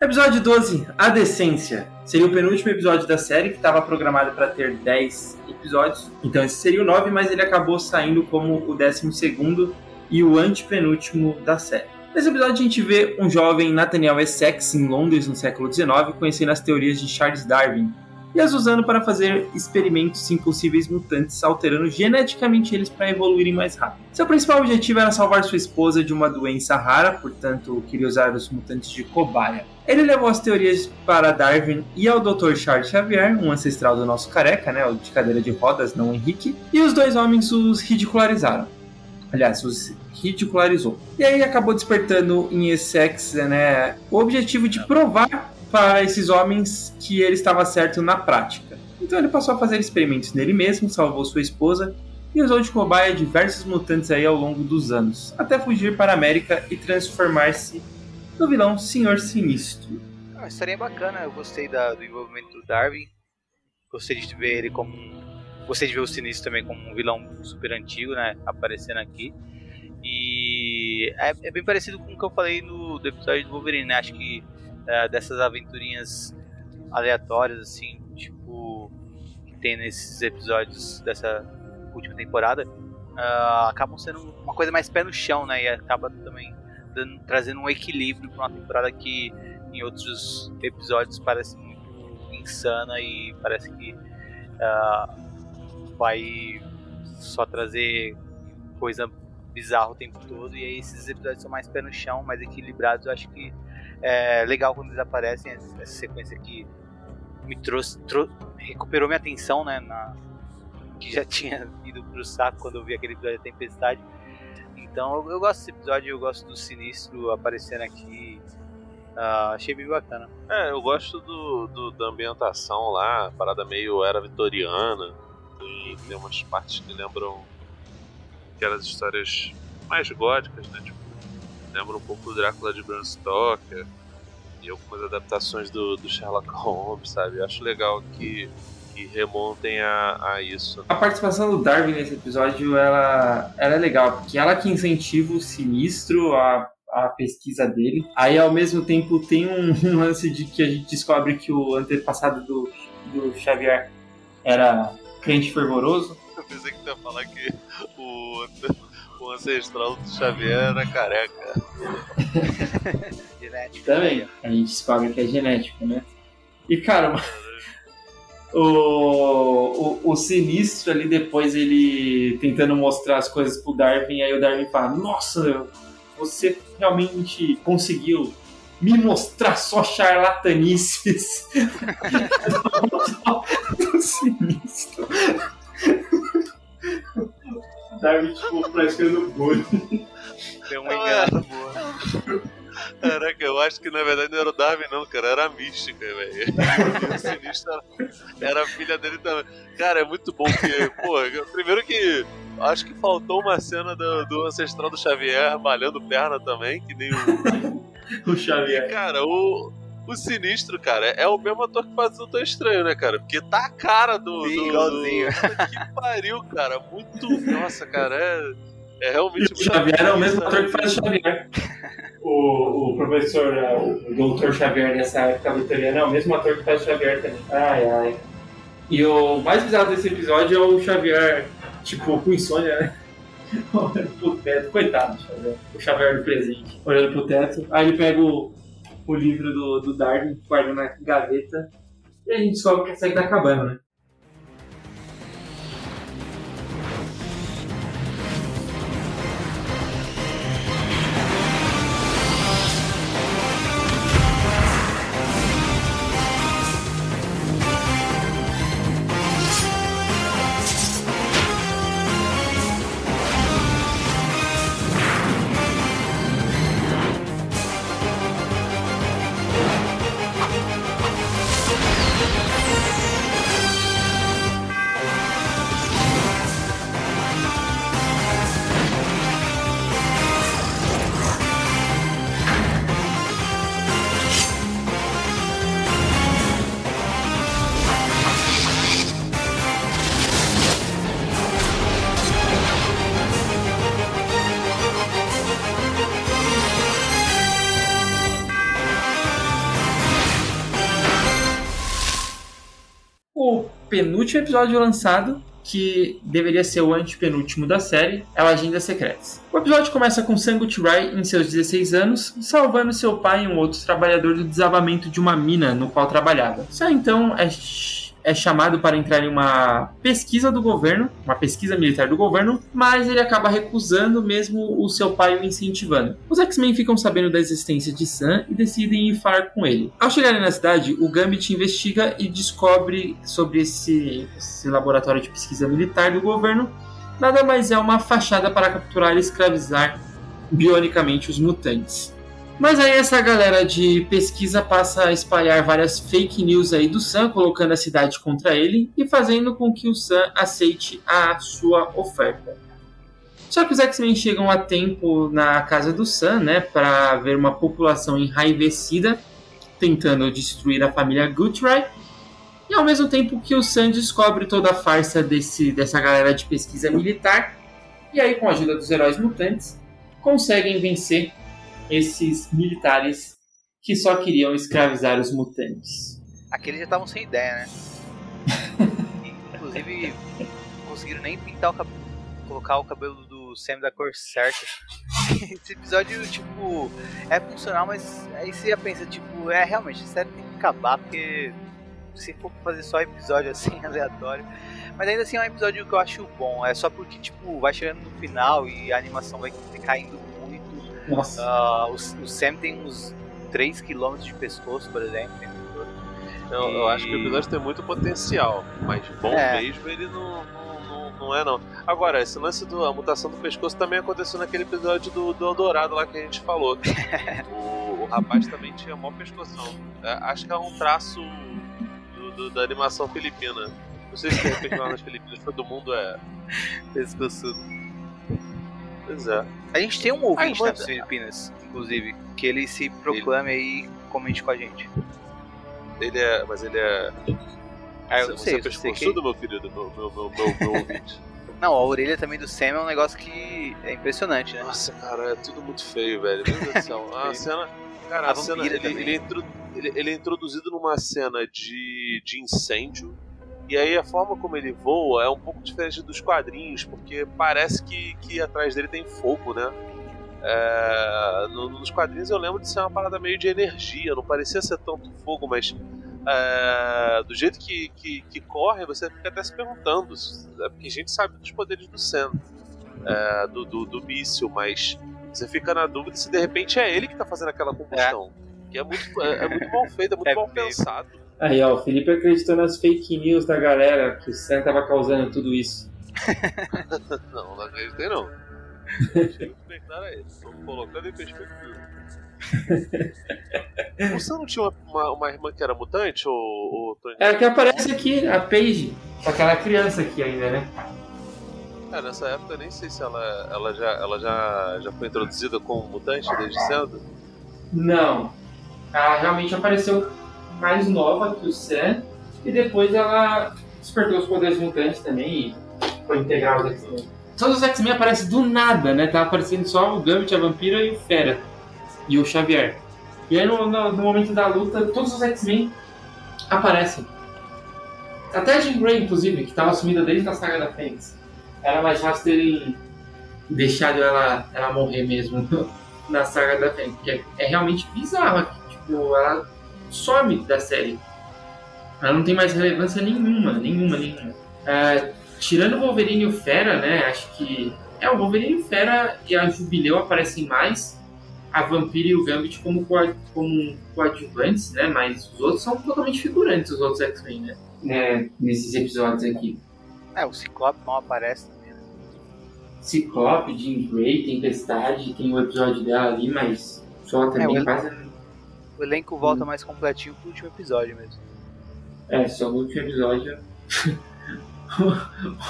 Episódio 12, A Decência. Seria o penúltimo episódio da série, que estava programado para ter 10 episódios. Então esse seria o 9, mas ele acabou saindo como o 12 e o antepenúltimo da série. Nesse episódio a gente vê um jovem Nathaniel Essex em Londres no século XIX, conhecendo as teorias de Charles Darwin e as usando para fazer experimentos em possíveis mutantes, alterando geneticamente eles para evoluírem mais rápido. Seu principal objetivo era salvar sua esposa de uma doença rara, portanto queria usar os mutantes de cobaia. Ele levou as teorias para Darwin e ao Dr. Charles Xavier, um ancestral do nosso careca, né, o de cadeira de rodas, não Henrique, e os dois homens os ridicularizaram. Aliás, os ridicularizou. E aí acabou despertando em Essex né, o objetivo de provar para esses homens que ele estava certo na prática. Então ele passou a fazer experimentos nele mesmo, salvou sua esposa e usou de cobaia diversos mutantes aí ao longo dos anos, até fugir para a América e transformar-se no vilão Senhor Sinistro. Ah, a história é bacana, eu gostei da- do envolvimento do Darwin. Gostei de ver ele como um. Gostei de ver o Sinistro também como um vilão super antigo, né? Aparecendo aqui. E é, é bem parecido com o que eu falei no do episódio do Wolverine, né? Acho que é, dessas aventurinhas aleatórias, assim, tipo, que tem nesses episódios dessa última temporada, ah, acabam sendo uma coisa mais pé no chão, né? E acaba também dando- trazendo um equilíbrio para uma temporada que em outros episódios parece muito insana e parece que ah, vai só trazer coisa bizarra o tempo todo. E aí esses episódios são mais pé no chão, mais equilibrados. Eu acho que é legal quando eles aparecem. Essa sequência aqui me trouxe, trou recuperou minha atenção, né? Na, que já tinha ido pro saco quando eu vi aquele episódio da Tempestade. Então eu, eu gosto desse episódio, eu gosto do Sinistro aparecendo aqui. Uh, achei bem bacana. É, eu gosto do, do, da ambientação lá, parada meio era vitoriana. Tem, tem umas partes que lembram aquelas histórias mais góticas, né? Tipo, lembra um pouco o Drácula de Bram Stoker e algumas adaptações do, do Sherlock Holmes, sabe? Eu acho legal que, que remontem a, a isso. A participação do Darwin nesse episódio, ela, ela é legal, porque ela que incentiva o sinistro a a pesquisa dele. Aí, ao mesmo tempo, tem um, um, lance de que a gente descobre que o antepassado do, do Xavier era crente fervoroso. Eu pensei que tu ia falar que o, o ancestral do Xavier era careca. genético. Também. A gente descobre que é genético, né? E, cara, o, o, o, sinistro ali depois ele tentando mostrar as coisas pro Darwin, aí o Darwin fala, nossa, você realmente conseguiu me mostrar só charlatanices do sinistro. Darwin, tipo, praticando bullying. Deu uma engana boa. Caraca, eu acho que na verdade não era o Darwin, não, cara, era a mística, velho. O sinistro era, era a filha dele também. Cara, é muito bom que, pô, primeiro que acho que faltou uma cena do, do ancestral do Xavier malhando perna também, que nem o. o Xavier. E, cara, o. O Sinistro, cara, é o mesmo ator que faz o Doutor Estranho, né, cara? Porque tá a cara do. Sim, do, igualzinho. Do... Que pariu, cara. Muito. Nossa, cara, é. É realmente. O Xavier é o mesmo ator que faz o Xavier. O, o professor, né, o doutor Xavier dessa época vitoriana é o mesmo ator que faz o Xavier também. Ai, ai. E o mais bizarro desse episódio é o Xavier, tipo, com insônia, né? Olhando pro teto, coitado do Xavier. O Xavier do presente. Olhando pro teto. Aí ele pega o, o livro do, do Darwin, guarda na gaveta. E a gente descobre que a série tá acabando, né? Penúltimo episódio lançado, que deveria ser o antepenúltimo da série, é o Agenda Secretas. O episódio começa com Sangut Rai em seus 16 anos, salvando seu pai e um outro trabalhador do desabamento de uma mina no qual trabalhava. Só então é é chamado para entrar em uma pesquisa do governo, uma pesquisa militar do governo, mas ele acaba recusando mesmo o seu pai o incentivando. Os X-Men ficam sabendo da existência de Sam e decidem ir falar com ele. Ao chegarem na cidade, o Gambit investiga e descobre sobre esse, esse laboratório de pesquisa militar do governo nada mais é uma fachada para capturar e escravizar bionicamente os mutantes. Mas aí essa galera de pesquisa passa a espalhar várias fake news aí do Sam, colocando a cidade contra ele e fazendo com que o Sam aceite a sua oferta. Só que os X-Men chegam a tempo na casa do Sam, né, para ver uma população enraivecida tentando destruir a família Guthrie. E ao mesmo tempo que o Sam descobre toda a farsa desse, dessa galera de pesquisa militar, e aí com a ajuda dos heróis mutantes, conseguem vencer esses militares que só queriam escravizar os mutantes. Aqueles já estavam sem ideia, né? Inclusive, conseguiram nem pintar o cabelo, colocar o cabelo do Sam da cor certa. Esse episódio, tipo, é funcional, mas aí você já pensa, tipo, é realmente, a série tem que acabar, porque se for fazer só episódio assim, aleatório. Mas ainda assim é um episódio que eu acho bom. É só porque, tipo, vai chegando no final e a animação vai caindo. Nossa. Ah, o, o Sam tem uns 3km de pescoço, por exemplo. Eu, eu acho que o episódio tem muito potencial, mas bom É. mesmo ele não, não, não, não é não. Agora, esse lance da mutação do pescoço também aconteceu naquele episódio do, do Eldorado lá que a gente falou. o, o rapaz também tinha mó pescoção. É, acho que é um traço do- do- da animação filipina. Não sei se de repente lá nas Filipinas todo mundo é pescoçudo. Pois é. A gente tem um ouvinte Ai, nas Filipinas, inclusive, que ele se proclame aí e comente com a gente. Ele é. Mas ele é. Ah, eu você, não sei, você é pescoçudo, meu querido, meu, meu, meu, meu, ouvinte. Não, a orelha também do Sam é um negócio que é impressionante, né? Nossa, cara, é tudo muito feio, velho. Meu Deus do céu. A cena. Cara, A a, cena. Ele, ele, é ele- ele é introduzido numa cena de, de incêndio. E aí a forma como ele voa é um pouco diferente dos quadrinhos, porque parece que, que atrás dele tem fogo, né? É, no- nos quadrinhos eu lembro de ser uma parada meio de energia, não parecia ser tanto fogo, mas é, do jeito que, que, que corre, você fica até se perguntando. É porque a gente sabe dos poderes do Sam, é, do, do, do míssil, mas você fica na dúvida se de repente é ele que tá fazendo aquela combustão. Que é muito, é, é muito mal feito, é muito mal pensado. Aí, ó, o Felipe acreditou nas fake news da galera que o Sam tava causando tudo isso. não, não acreditei não. Aí. Tô colocando em perspectiva. Você não tinha uma, uma, uma irmã que era mutante, ou, ou Tony? É a que aparece aqui, a Paige. Só que ela é criança aqui ainda, né? É, nessa época eu nem sei se ela, ela, já, ela já, já foi introduzida como mutante desde cedo. Não. Ela realmente apareceu mais nova que o Sam. E depois ela despertou os poderes mutantes também e foi integrar os X-Men. Todos os X-Men aparecem do nada, né? Tá aparecendo só o Gambit, a Vampira e o Fera. E o Xavier. E aí no, no- no momento da luta, todos os X-Men aparecem. Até a Jean Grey, inclusive, que estava sumida desde a saga da Fênix. Era mais fácil terem deixado ela, ela morrer mesmo na saga da Fênix. Porque é, é realmente bizarro. Tipo, ela some da série. Ela não tem mais relevância nenhuma, nenhuma, nenhuma. É, tirando o Wolverine e o Fera, né? Acho que. É, o Wolverine e o Fera e a Jubileu aparecem mais. A Vampira e o Gambit como, coa- como coadjuvantes, né? Mas os outros são totalmente figurantes, os outros X-Men, né? né? Nesses episódios aqui. É, o Ciclope não aparece também. né? Ciclope, Jean Grey, Tempestade, tem o episódio dela ali, mas só também É, quase. O elenco volta mais completinho pro último episódio mesmo. É, só no último episódio.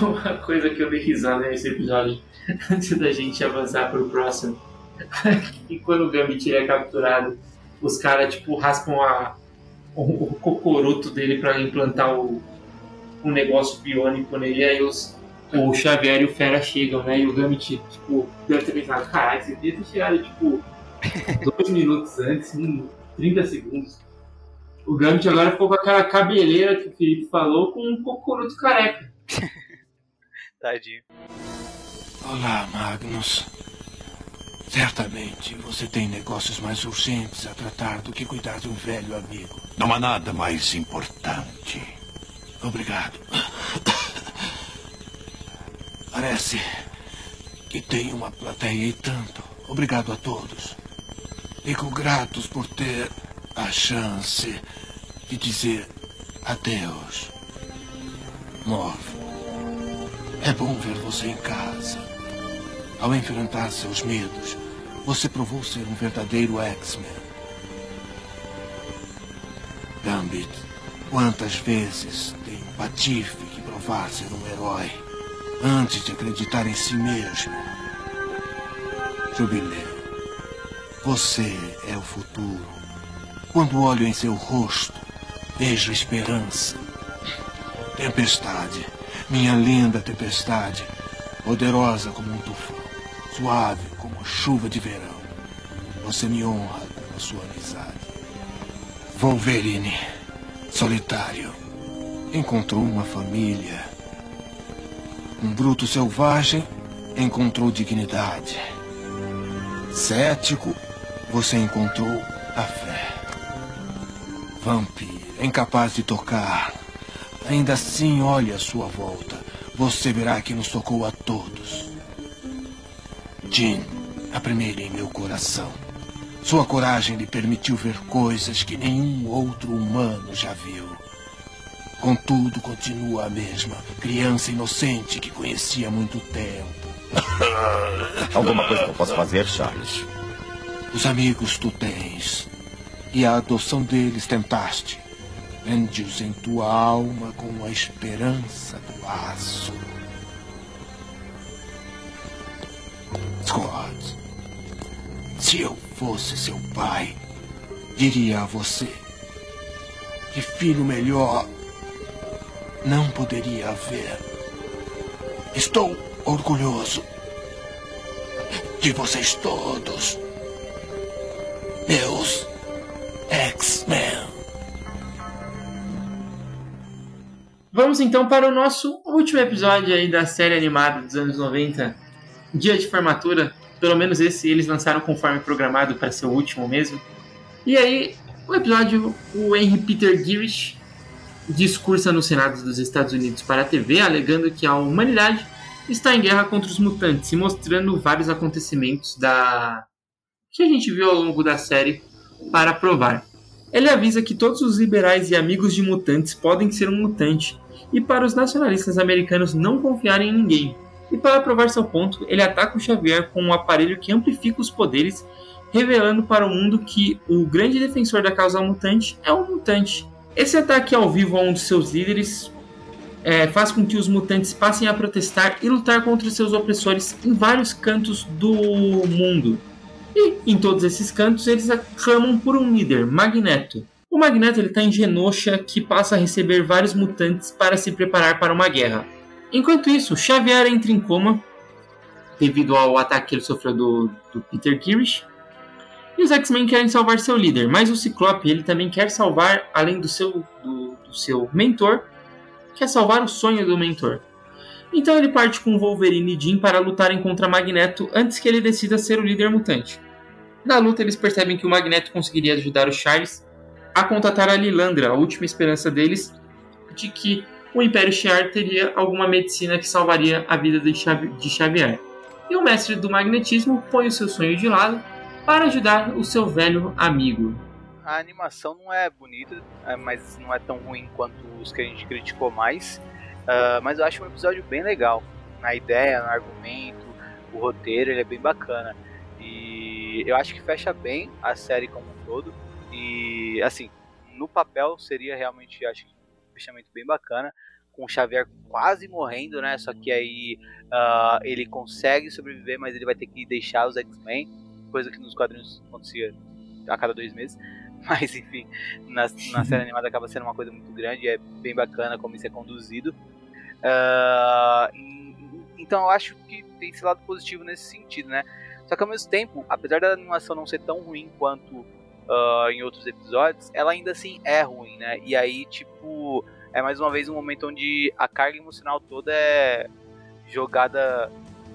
Uma coisa que eu dei risada nesse episódio, antes da gente avançar pro próximo, e quando o Gambit é capturado, os caras tipo raspam a, o, o cocoruto dele pra implantar o, um negócio biônico nele, aí os, o Xavier e o Fera chegam, né? E o Gambit, tipo, deve ter pensado, caralho, você devia ter chegado, tipo, dois minutos antes, um, 30 segundos. O Gambit agora ficou com aquela cabeleira que o Felipe falou com um cocoruto careca. Tadinho. Olá, Magnus. Certamente você tem negócios mais urgentes a tratar do que cuidar de um velho amigo. Não há nada mais importante. Obrigado. Parece que tem uma plateia e tanto. Obrigado a todos. Fico gratos por ter a chance de dizer adeus. Morph, é bom ver você em casa. Ao enfrentar seus medos, você provou ser um verdadeiro X-Men. Gambit, quantas vezes tem um patife que provar ser um herói antes de acreditar em si mesmo? Jubileu, você é o futuro. Quando olho em seu rosto, vejo esperança. Tempestade, minha linda tempestade, poderosa como um tufão, suave como a chuva de verão. Você me honra com a sua amizade. Wolverine, solitário, encontrou uma família. Um bruto selvagem encontrou dignidade. Cético, você encontrou a fé. Vampiro, incapaz de tocar, Ainda assim, olhe à sua volta. Você verá que nos tocou a todos. Jean, a primeira em meu coração. Sua coragem lhe permitiu ver coisas que nenhum outro humano já viu. Contudo, continua a mesma. Criança inocente que conhecia há muito tempo. Alguma coisa que eu possa fazer, Charles? Os amigos tu tens. E a adoção deles tentaste. Prende-os em tua alma com a esperança do aço. Scott, se eu fosse seu pai, diria a você que filho melhor não poderia haver. Estou orgulhoso de vocês todos, meus X-Men. Vamos então para o nosso último episódio aí da série animada dos anos 90, Dia de Formatura. Pelo menos esse eles lançaram conforme programado para ser o último mesmo. E aí, o episódio, o Henry Peter Girish discursa no Senado dos Estados Unidos para a TV, alegando que a humanidade está em guerra contra os mutantes e mostrando vários acontecimentos da que a gente viu ao longo da série para provar. Ele avisa que todos os liberais e amigos de mutantes podem ser um mutante e para os nacionalistas americanos não confiarem em ninguém. E para provar seu ponto, ele ataca o Xavier com um aparelho que amplifica os poderes, revelando para o mundo que o grande defensor da causa mutante é um mutante. Esse ataque ao vivo a um de seus líderes é, faz com que os mutantes passem a protestar e lutar contra seus opressores em vários cantos do mundo. E em todos esses cantos eles clamam por um líder, Magneto. O Magneto está em Genosha, que passa a receber vários mutantes para se preparar para uma guerra. Enquanto isso, Xavier entra em coma devido ao ataque que ele sofreu do, do Peter Girish. E os X-Men querem salvar seu líder, mas o Ciclope ele também quer salvar, além do seu, do, do seu mentor, quer salvar o sonho do mentor. Então ele parte com Wolverine e Jean para lutarem contra Magneto antes que ele decida ser o líder mutante. Na luta, eles percebem que o Magneto conseguiria ajudar o Charles a contatar a Lilandra, a última esperança deles de que o Império Shi'ar teria alguma medicina que salvaria a vida de, Xavier. E o mestre do magnetismo põe o seu sonho de lado para ajudar o seu velho amigo. A animação não é bonita, é, mas não é tão ruim quanto os que a gente criticou mais. Uh, mas eu acho um episódio bem legal. Na ideia, no argumento, o roteiro, ele é bem bacana. E eu acho que fecha bem a série como um todo. E assim, no papel seria realmente, acho que um fechamento bem bacana. Com o Xavier quase morrendo, né? Só que aí uh, ele consegue sobreviver, mas ele vai ter que deixar os X-Men. Coisa que nos quadrinhos acontecia a cada dois meses. Mas enfim, na, na série animada acaba sendo uma coisa muito grande. É bem bacana como isso é conduzido. Uh, então eu acho que tem esse lado positivo nesse sentido, né? Só que ao mesmo tempo, apesar da animação não ser tão ruim quanto uh, em outros episódios, ela ainda assim é ruim, né? E aí, tipo, é mais uma vez um momento onde a carga emocional toda é jogada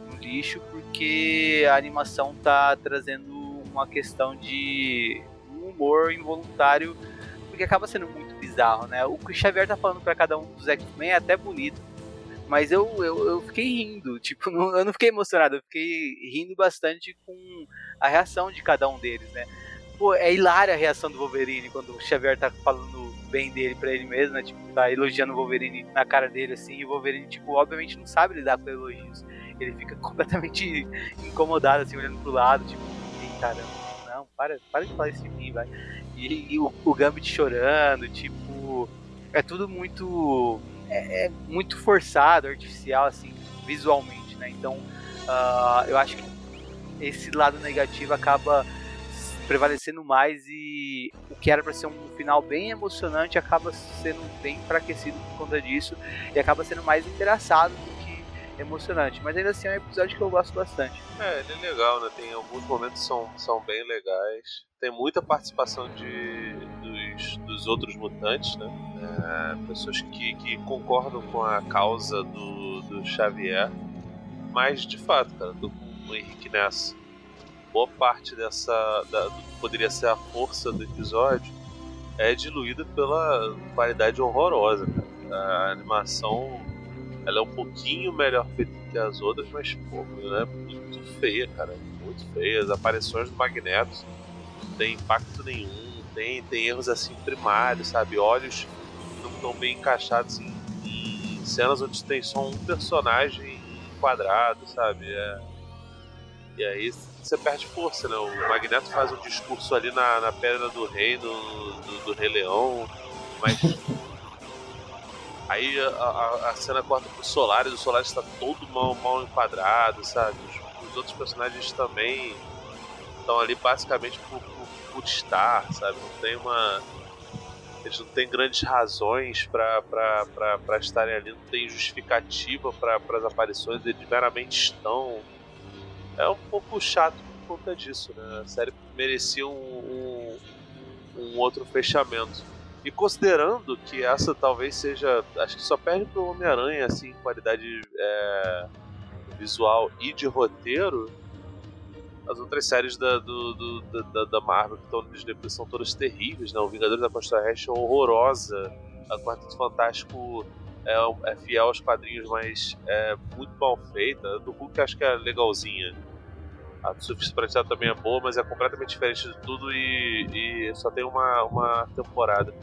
no lixo porque a animação tá trazendo uma questão de humor involuntário porque acaba sendo muito bizarro, né? O que o Xavier tá falando para cada um dos X-Men é até bonito, mas eu, eu, eu fiquei rindo, tipo, não, eu não fiquei emocionado, eu fiquei rindo bastante com a reação de cada um deles, né? Pô, é hilária a reação do Wolverine quando o Xavier tá falando bem dele pra ele mesmo, né? Tipo, tá elogiando o Wolverine na cara dele, assim, e o Wolverine, tipo, obviamente não sabe lidar com elogios. Ele fica completamente incomodado, assim, olhando pro lado, tipo, caramba, não, para, para de falar isso de mim, vai. E, e o, o Gambit chorando, tipo, é tudo muito é, é muito forçado, artificial, assim, visualmente, né? Então, uh, eu acho que esse lado negativo acaba prevalecendo mais e o que era para ser um final bem emocionante acaba sendo bem enfraquecido por conta disso e acaba sendo mais engraçado do que emocionante. Mas ainda assim é um episódio que eu gosto bastante. É, ele é legal, né? Tem alguns momentos são, são bem legais. Tem muita participação de, dos outros mutantes, né? É, pessoas que, que concordam com a causa do, do Xavier. Mas, de fato, cara, tô com o Henrique nessa. Boa parte dessa. Da, do que poderia ser a força do episódio é diluída pela qualidade horrorosa, cara. A animação ela é um pouquinho melhor feita que as outras, mas pô, ela é muito feia, cara. Muito feia. As aparições do Magneto não tem impacto nenhum, tem, tem erros assim primários, sabe? Olhos não estão bem encaixados em, em, cenas onde tem só um personagem quadrado, sabe? É... E aí você perde força, né? O Magneto faz um discurso ali na, na Pedra do Rei, do, do, do Rei Leão, mas Aí a, a, a cena corta pro Solaris, o Solaris está todo mal, mal enquadrado, sabe? Os, os outros personagens também estão ali basicamente por, por, por, estar, sabe? Não tem uma. Eles não têm grandes razões para estarem ali, não tem justificativa para as aparições, eles meramente estão. É um pouco chato por conta disso, né? A série merecia um, um, um outro fechamento. E considerando que essa talvez seja. Acho que só perde pro Homem-Aranha, assim, qualidade é, visual e de roteiro. As outras séries da, do, do, da, da, Marvel que estão no Disney são todas terríveis, né? O Vingadores da Costa Oeste é horrorosa. A Quarteto Fantástico é, é, fiel aos quadrinhos, mas é muito mal feita. A do Hulk acho que é legalzinha. A do Surfista também é boa, mas é completamente diferente de tudo e, e só tem uma, uma temporada.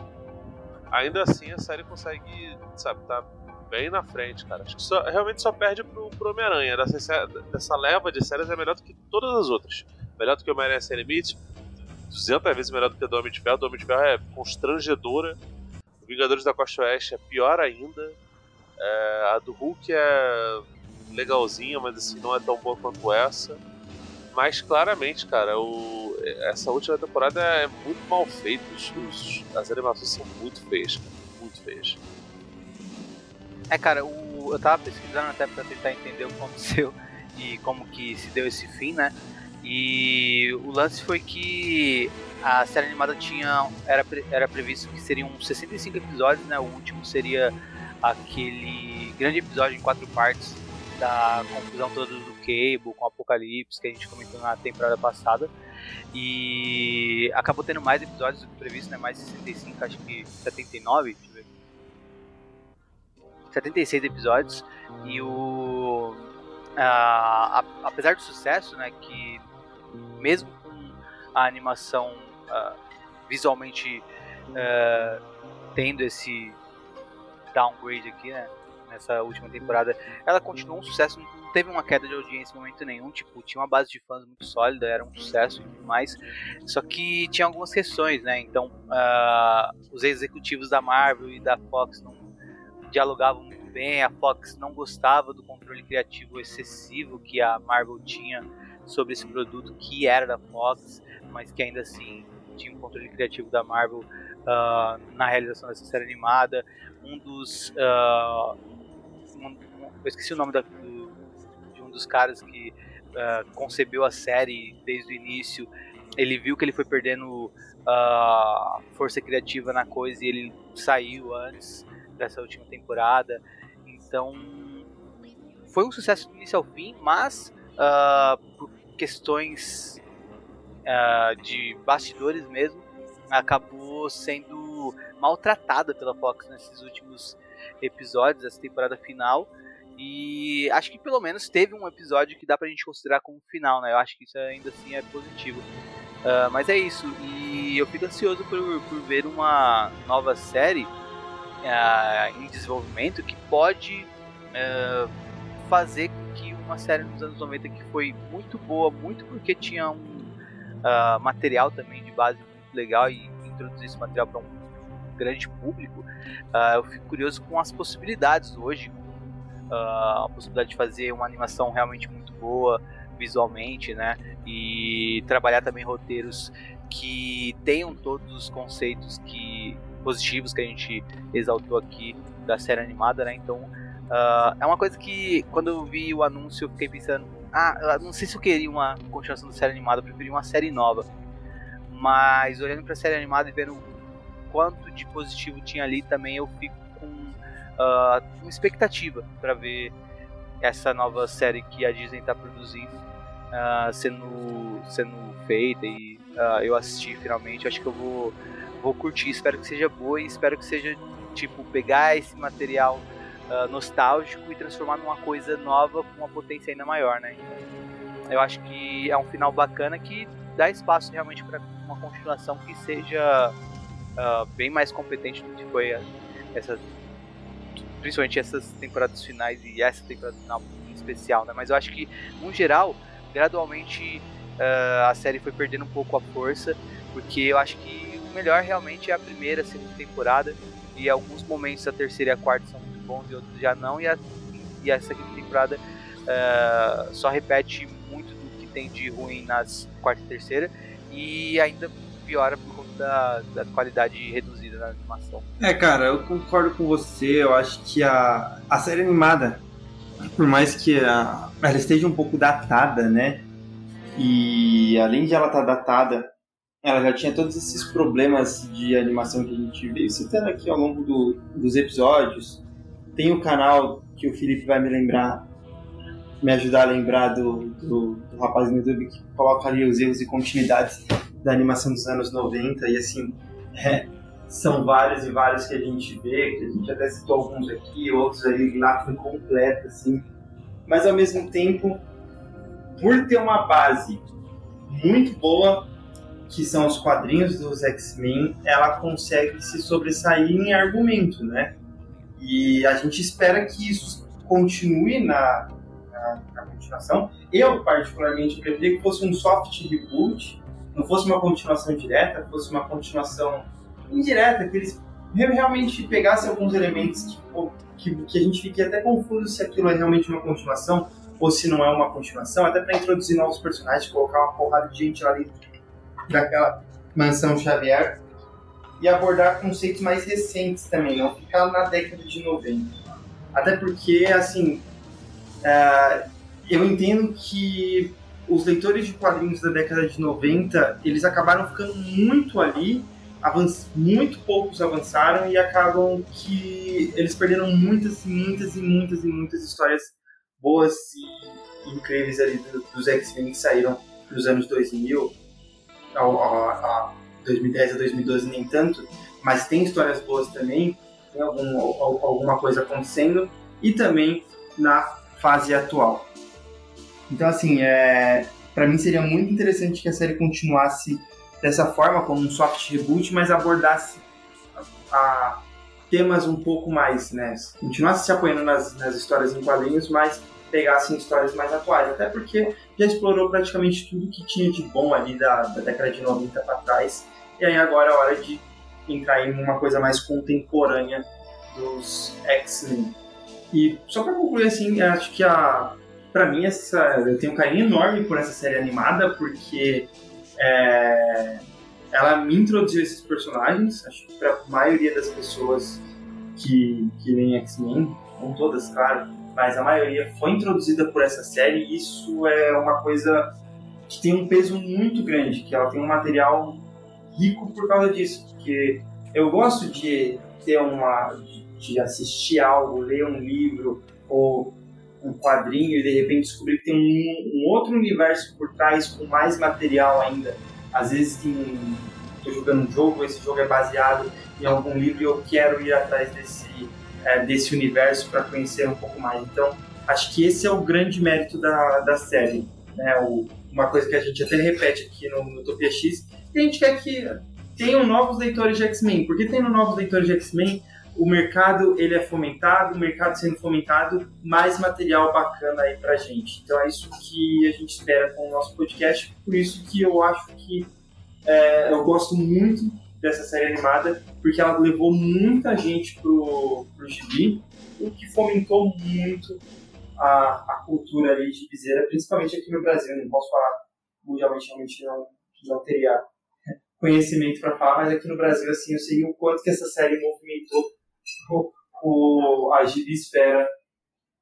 Ainda assim, a série consegue, sabe, tá bem na frente, cara. Acho que só, realmente só perde pro, pro Homem-Aranha. Dessa, dessa leva de séries é melhor do que todas as outras. Melhor do que o Homem-Aranha Sem Limite, 200 vezes melhor do que do Homem de Ferro. Do Homem de Ferro é constrangedora. O Vingadores da Costa Oeste é pior ainda. É, a do Hulk é legalzinha, mas assim, não é tão boa quanto essa. Mas claramente, cara, o, essa última temporada é muito mal feita. Os, as animações são muito feias, cara. Muito feias. É, cara, o, eu tava pesquisando até pra tentar entender o que aconteceu e como que se deu esse fim, né? E o lance foi que a série animada tinha era, era previsto que seriam 65 episódios, né? O último seria aquele grande episódio em quatro partes da confusão toda do Cable, com o Apocalipse, que a gente comentou na temporada passada. E acabou tendo mais episódios do que previsto, né? Mais 65, acho que 79, deixa eu ver. 76 episódios. E o. a, apesar do sucesso, né? Que mesmo com a animação uh, visualmente uh, tendo esse downgrade aqui, né? Nessa última temporada, ela continuou um sucesso teve uma queda de audiência em momento nenhum, tipo, tinha uma base de fãs muito sólida, era um sucesso e tudo mais, só que tinha algumas questões, né, então uh, os executivos da Marvel e da Fox não dialogavam muito bem, a Fox não gostava do controle criativo excessivo que a Marvel tinha sobre esse produto que era da Fox, mas que ainda assim tinha um controle criativo da Marvel uh, na realização dessa série animada, um dos... Uh, um, eu esqueci o nome da, do, um dos caras que uh, concebeu a série desde o início. Ele viu que ele foi perdendo força criativa na coisa e ele saiu antes dessa última temporada. Então foi um sucesso do início ao fim, mas uh, por questões uh, de bastidores mesmo, acabou sendo maltratada pela Fox nesses últimos episódios, essa temporada final. E acho que pelo menos teve um episódio que dá pra gente considerar como final, né? Eu acho que isso ainda assim é positivo. Uh, mas é isso, e eu fico ansioso por, por ver uma nova série uh, em desenvolvimento que pode uh, fazer que uma série nos anos 90 que foi muito boa, muito porque tinha um material também de base muito legal e introduzir esse material para um grande público, eu fico curioso com as possibilidades hoje, uh, a possibilidade de fazer uma animação realmente muito boa visualmente, né? E trabalhar também roteiros que tenham todos os conceitos que positivos que a gente exaltou aqui da série animada, né? Então uh, é uma coisa que quando eu vi o anúncio eu fiquei pensando, ah, não sei se eu queria uma continuação da série animada, eu preferi uma série nova. Mas olhando para a série animada e vendo quanto de positivo tinha ali também, eu fico uh, uma expectativa para ver essa nova série que a Disney está produzindo uh, sendo, sendo feita e uh, eu assisti finalmente. Acho que eu vou, vou curtir. Espero que seja boa e espero que seja tipo, pegar esse material uh, nostálgico e transformar numa coisa nova com uma potência ainda maior, né? Então, eu acho que é um final bacana que dá espaço realmente para uma continuação que seja uh, bem mais competente do que foi essa, principalmente essas temporadas finais e essa temporada final em especial, né? Mas eu acho que, no geral, gradualmente uh, a série foi perdendo um pouco a força, porque eu acho que melhor realmente é a primeira, a segunda temporada e alguns momentos a terceira e a quarta são muito bons e outros já não e a, e segunda temporada uh, só repete muito do que tem de ruim nas quarta e terceira e ainda piora por conta da, da qualidade reduzida da animação. É, cara, eu concordo com você. Eu acho que a, a série animada, por mais que a, ela esteja um pouco datada, né? E além de ela estar tá datada, ela já tinha todos esses problemas de animação que a gente veio citando aqui ao longo do, dos episódios. Tem o canal que o Felipe vai me lembrar, me ajudar a lembrar do, do, do rapaz no YouTube que coloca ali os erros e continuidades da animação dos anos 90 e assim, é, são vários e vários que a gente vê, que a gente até citou alguns aqui, outros ali lá completo, assim. Mas ao mesmo tempo, por ter uma base muito boa, que são os quadrinhos dos X-Men, ela consegue se sobressair em argumento, né? E a gente espera que isso continue na, na, na continuação. Eu, particularmente, preferia que fosse um soft reboot, não fosse uma continuação direta, fosse uma continuação indireta, que eles realmente pegassem alguns elementos que, que, que a gente fique até confuso se aquilo é realmente uma continuação ou se não é uma continuação, até para introduzir novos personagens, colocar uma porrada de gente ali daquela mansão Xavier e abordar conceitos mais recentes também, não ficar na década de 90. Até porque, assim, uh, eu entendo que os leitores de quadrinhos da década de 90, eles acabaram ficando muito ali, muito poucos avançaram e acabam que eles perderam muitas, muitas e muitas e muitas histórias boas e incríveis ali dos X-Men que saíram nos anos 2000, a, a, a 2010 a 2012 nem tanto, mas tem histórias boas também, tem algum, alguma coisa acontecendo e também na fase atual. Então, assim, é, para mim seria muito interessante que a série continuasse dessa forma, como um soft reboot, mas abordasse a, a temas um pouco mais, né? Continuasse se apoiando nas, nas histórias em quadrinhos, mas pegassem histórias mais atuais. Até porque já explorou praticamente tudo que tinha de bom ali da, da década de 90 para trás. E aí agora é hora de entrar em uma coisa mais contemporânea dos X-Men. E só para concluir assim, acho que a para mim essa eu tenho um carinho enorme por essa série animada porque é, ela me introduziu esses personagens. Acho que para a maioria das pessoas que que X-Men, não todas, claro, mas a maioria foi introduzida por essa série. E isso é uma coisa que tem um peso muito grande, que ela tem um material rico por causa disso, porque eu gosto de ter uma de assistir algo, ler um livro ou um quadrinho e de repente descobrir que tem um, um outro universo por trás com mais material ainda. Às vezes tem estou jogando um jogo, esse jogo é baseado em algum livro e eu quero ir atrás desse é, desse universo para conhecer um pouco mais. Então, acho que esse é o grande mérito da, da série. Né? O, uma coisa que a gente até repete aqui no, no Utopia X, que a gente quer que tenham novos leitores de X-Men. Porque tendo novos leitores de X-Men, o mercado ele é fomentado, o mercado sendo fomentado, mais material bacana aí pra gente. Então é isso que a gente espera com o nosso podcast, por isso que eu acho que é, eu gosto muito dessa série animada, porque ela levou muita gente pro, pro gibi, o que fomentou muito a, a cultura ali de gibizeira, principalmente aqui no Brasil. Não posso falar mundialmente, realmente não, não teria conhecimento para falar, mas aqui no Brasil, assim, eu sei o quanto que essa série movimentou o, o, a gibisfera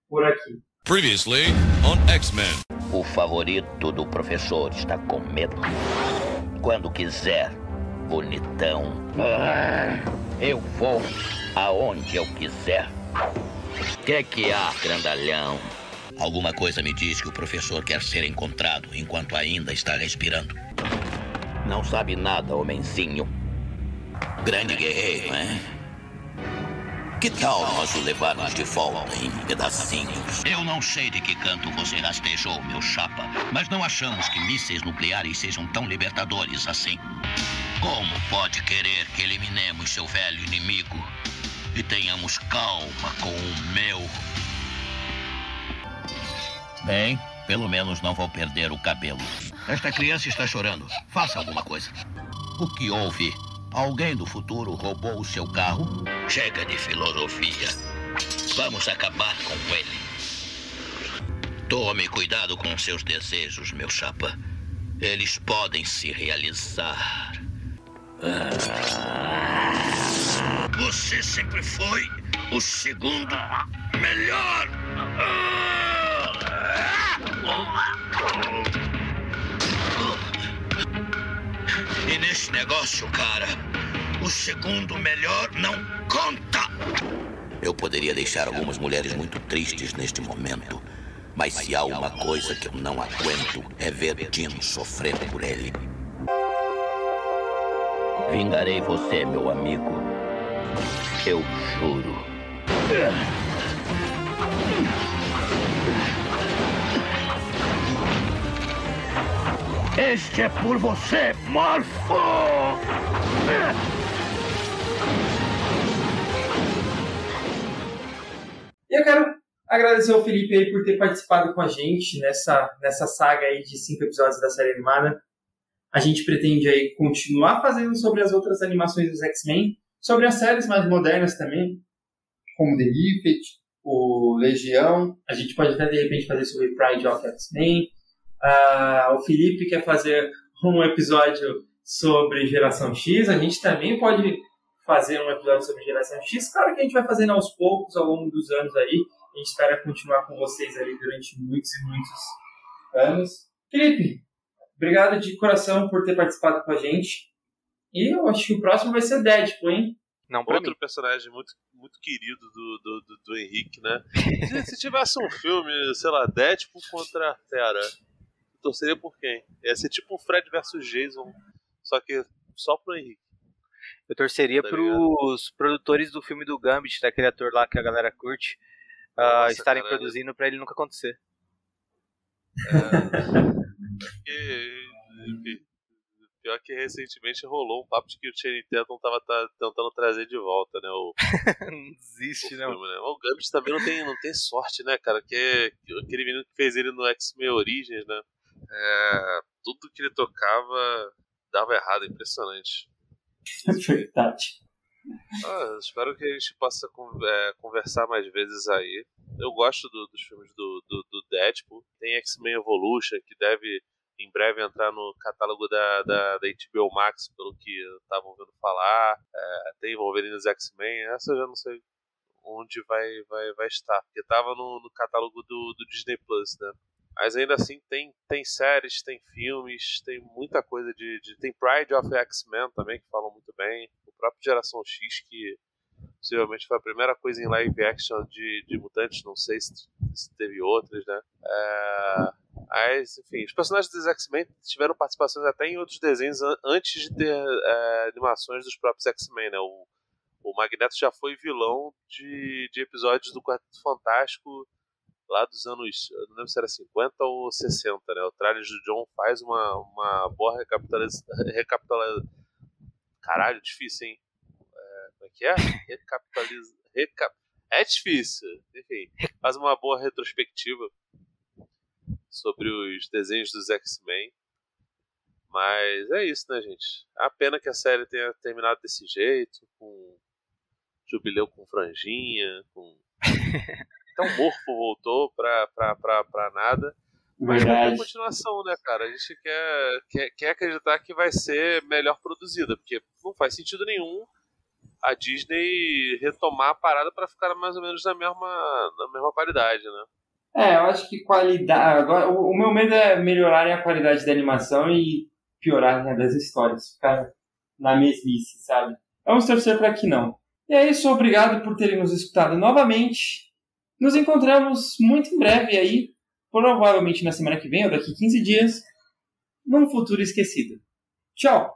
por aqui. Previously on X-Men. O favorito do professor está com medo. Quando quiser, bonitão. Ah, eu vou aonde eu quiser. Que que há, grandalhão? Alguma coisa me diz que o professor quer ser encontrado enquanto ainda está respirando. Não sabe nada, homenzinho. Grande guerreiro, hein? Que tal nós o levarmos de volta em pedacinhos? Eu não sei de que canto você rastejou, meu chapa, mas não achamos que mísseis nucleares sejam tão libertadores assim. Como pode querer que eliminemos seu velho inimigo e tenhamos calma com o meu? Bem, pelo menos não vou perder o cabelo. Esta criança está chorando. Faça alguma coisa. O que houve? Alguém do futuro roubou o seu carro? Chega de filosofia. Vamos acabar com ele. Tome cuidado com seus desejos, meu chapa. Eles podem se realizar. Você sempre foi o segundo melhor. E nesse negócio, cara, o segundo melhor não conta. Eu poderia deixar algumas mulheres muito tristes neste momento. Mas se há uma coisa que eu não aguento é ver Jim sofrer por ele. Vingarei você, meu amigo. Eu juro. Este é por você, Morfo! E eu quero agradecer ao Felipe aí por ter participado com a gente nessa, nessa saga aí de cinco episódios da série animada. A gente pretende aí continuar fazendo sobre as outras animações dos X-Men, sobre as séries mais modernas também, como The Lifted, o Legião. A gente pode até de repente fazer sobre Pride of X-Men. Ah, o Felipe quer fazer um episódio sobre Geração X. A gente também pode fazer um episódio sobre Geração X. Claro que a gente vai fazendo aos poucos, ao longo dos anos aí. A gente espera continuar com vocês ali durante muitos e muitos anos. Felipe, obrigado de coração por ter participado com a gente. E eu acho que o próximo vai ser Deadpool, hein? Não, Outro personagem muito, muito querido do, do, do, do Henrique, né? Se, se tivesse um filme, sei lá, Deadpool contra a Fera, torceria por quem? Ia ser tipo um Fred versus Jason, só que só pro Henrique. Eu torceria Tá pros produtores do filme do Gambit, daquele ator lá que a galera curte, ah, Nossa, estarem cara, produzindo pra ele nunca acontecer. E, enfim, pior que recentemente rolou um papo de que o Channing Tatum tava tá- tentando trazer de volta, né? O, não desiste, o não. filme, né? O Gambit também não tem, não tem sorte, né, cara? Que, que aquele menino que fez ele no X-Men Origins, né? É, tudo que ele tocava dava errado, impressionante. Verdade. Ah, espero que a gente possa é, conversar mais vezes aí. Eu gosto do- dos filmes do, do, do Deadpool. Tem X-Men Evolution, que deve em breve entrar no catálogo da, da, da HBO Max, pelo que eu tava ouvindo falar. É, tem Wolverine dos X-Men, essa eu já não sei onde vai, vai, vai estar, porque tava no, no catálogo do, do Disney Plus, né? Mas ainda assim tem, tem séries, tem filmes, tem muita coisa de, de. Tem Pride of X-Men também, que falam muito bem. Próprio Geração X, que possivelmente foi a primeira coisa em live action de, de mutantes, não sei se, se teve outras, né? É, mas, enfim, os personagens dos X-Men tiveram participações até em outros desenhos an- antes de ter é, animações dos próprios X-Men, né? O, o Magneto já foi vilão de, de episódios do Quarteto Fantástico lá dos anos, não lembro se era 50 ou 60, né? O Trajes do John faz uma, uma boa recapitalização. Recapitula... Caralho, difícil, hein? É, como é que é? Recapitaliza... Recap... É difícil, enfim. Faz uma boa retrospectiva sobre os desenhos dos X-Men. Mas é isso, né, gente? É a pena que a série tenha terminado desse jeito, com jubileu com franjinha, com. Então o Morfo voltou pra, pra, pra, pra nada. Mas vai ter Verdade. continuação, né, cara? A gente quer, quer, quer acreditar que vai ser melhor produzida, porque não faz sentido nenhum a Disney retomar a parada pra ficar mais ou menos na mesma, na mesma qualidade, né? É, eu acho que qualidade. Agora, o, o meu medo é melhorarem a qualidade da animação e piorarem a das histórias. Ficar na mesmice, sabe? Vamos torcer para que não. E é isso, obrigado por terem nos escutado novamente. Nos encontramos muito em breve aí, provavelmente na semana que vem ou daqui 15 dias, num futuro esquecido. Tchau!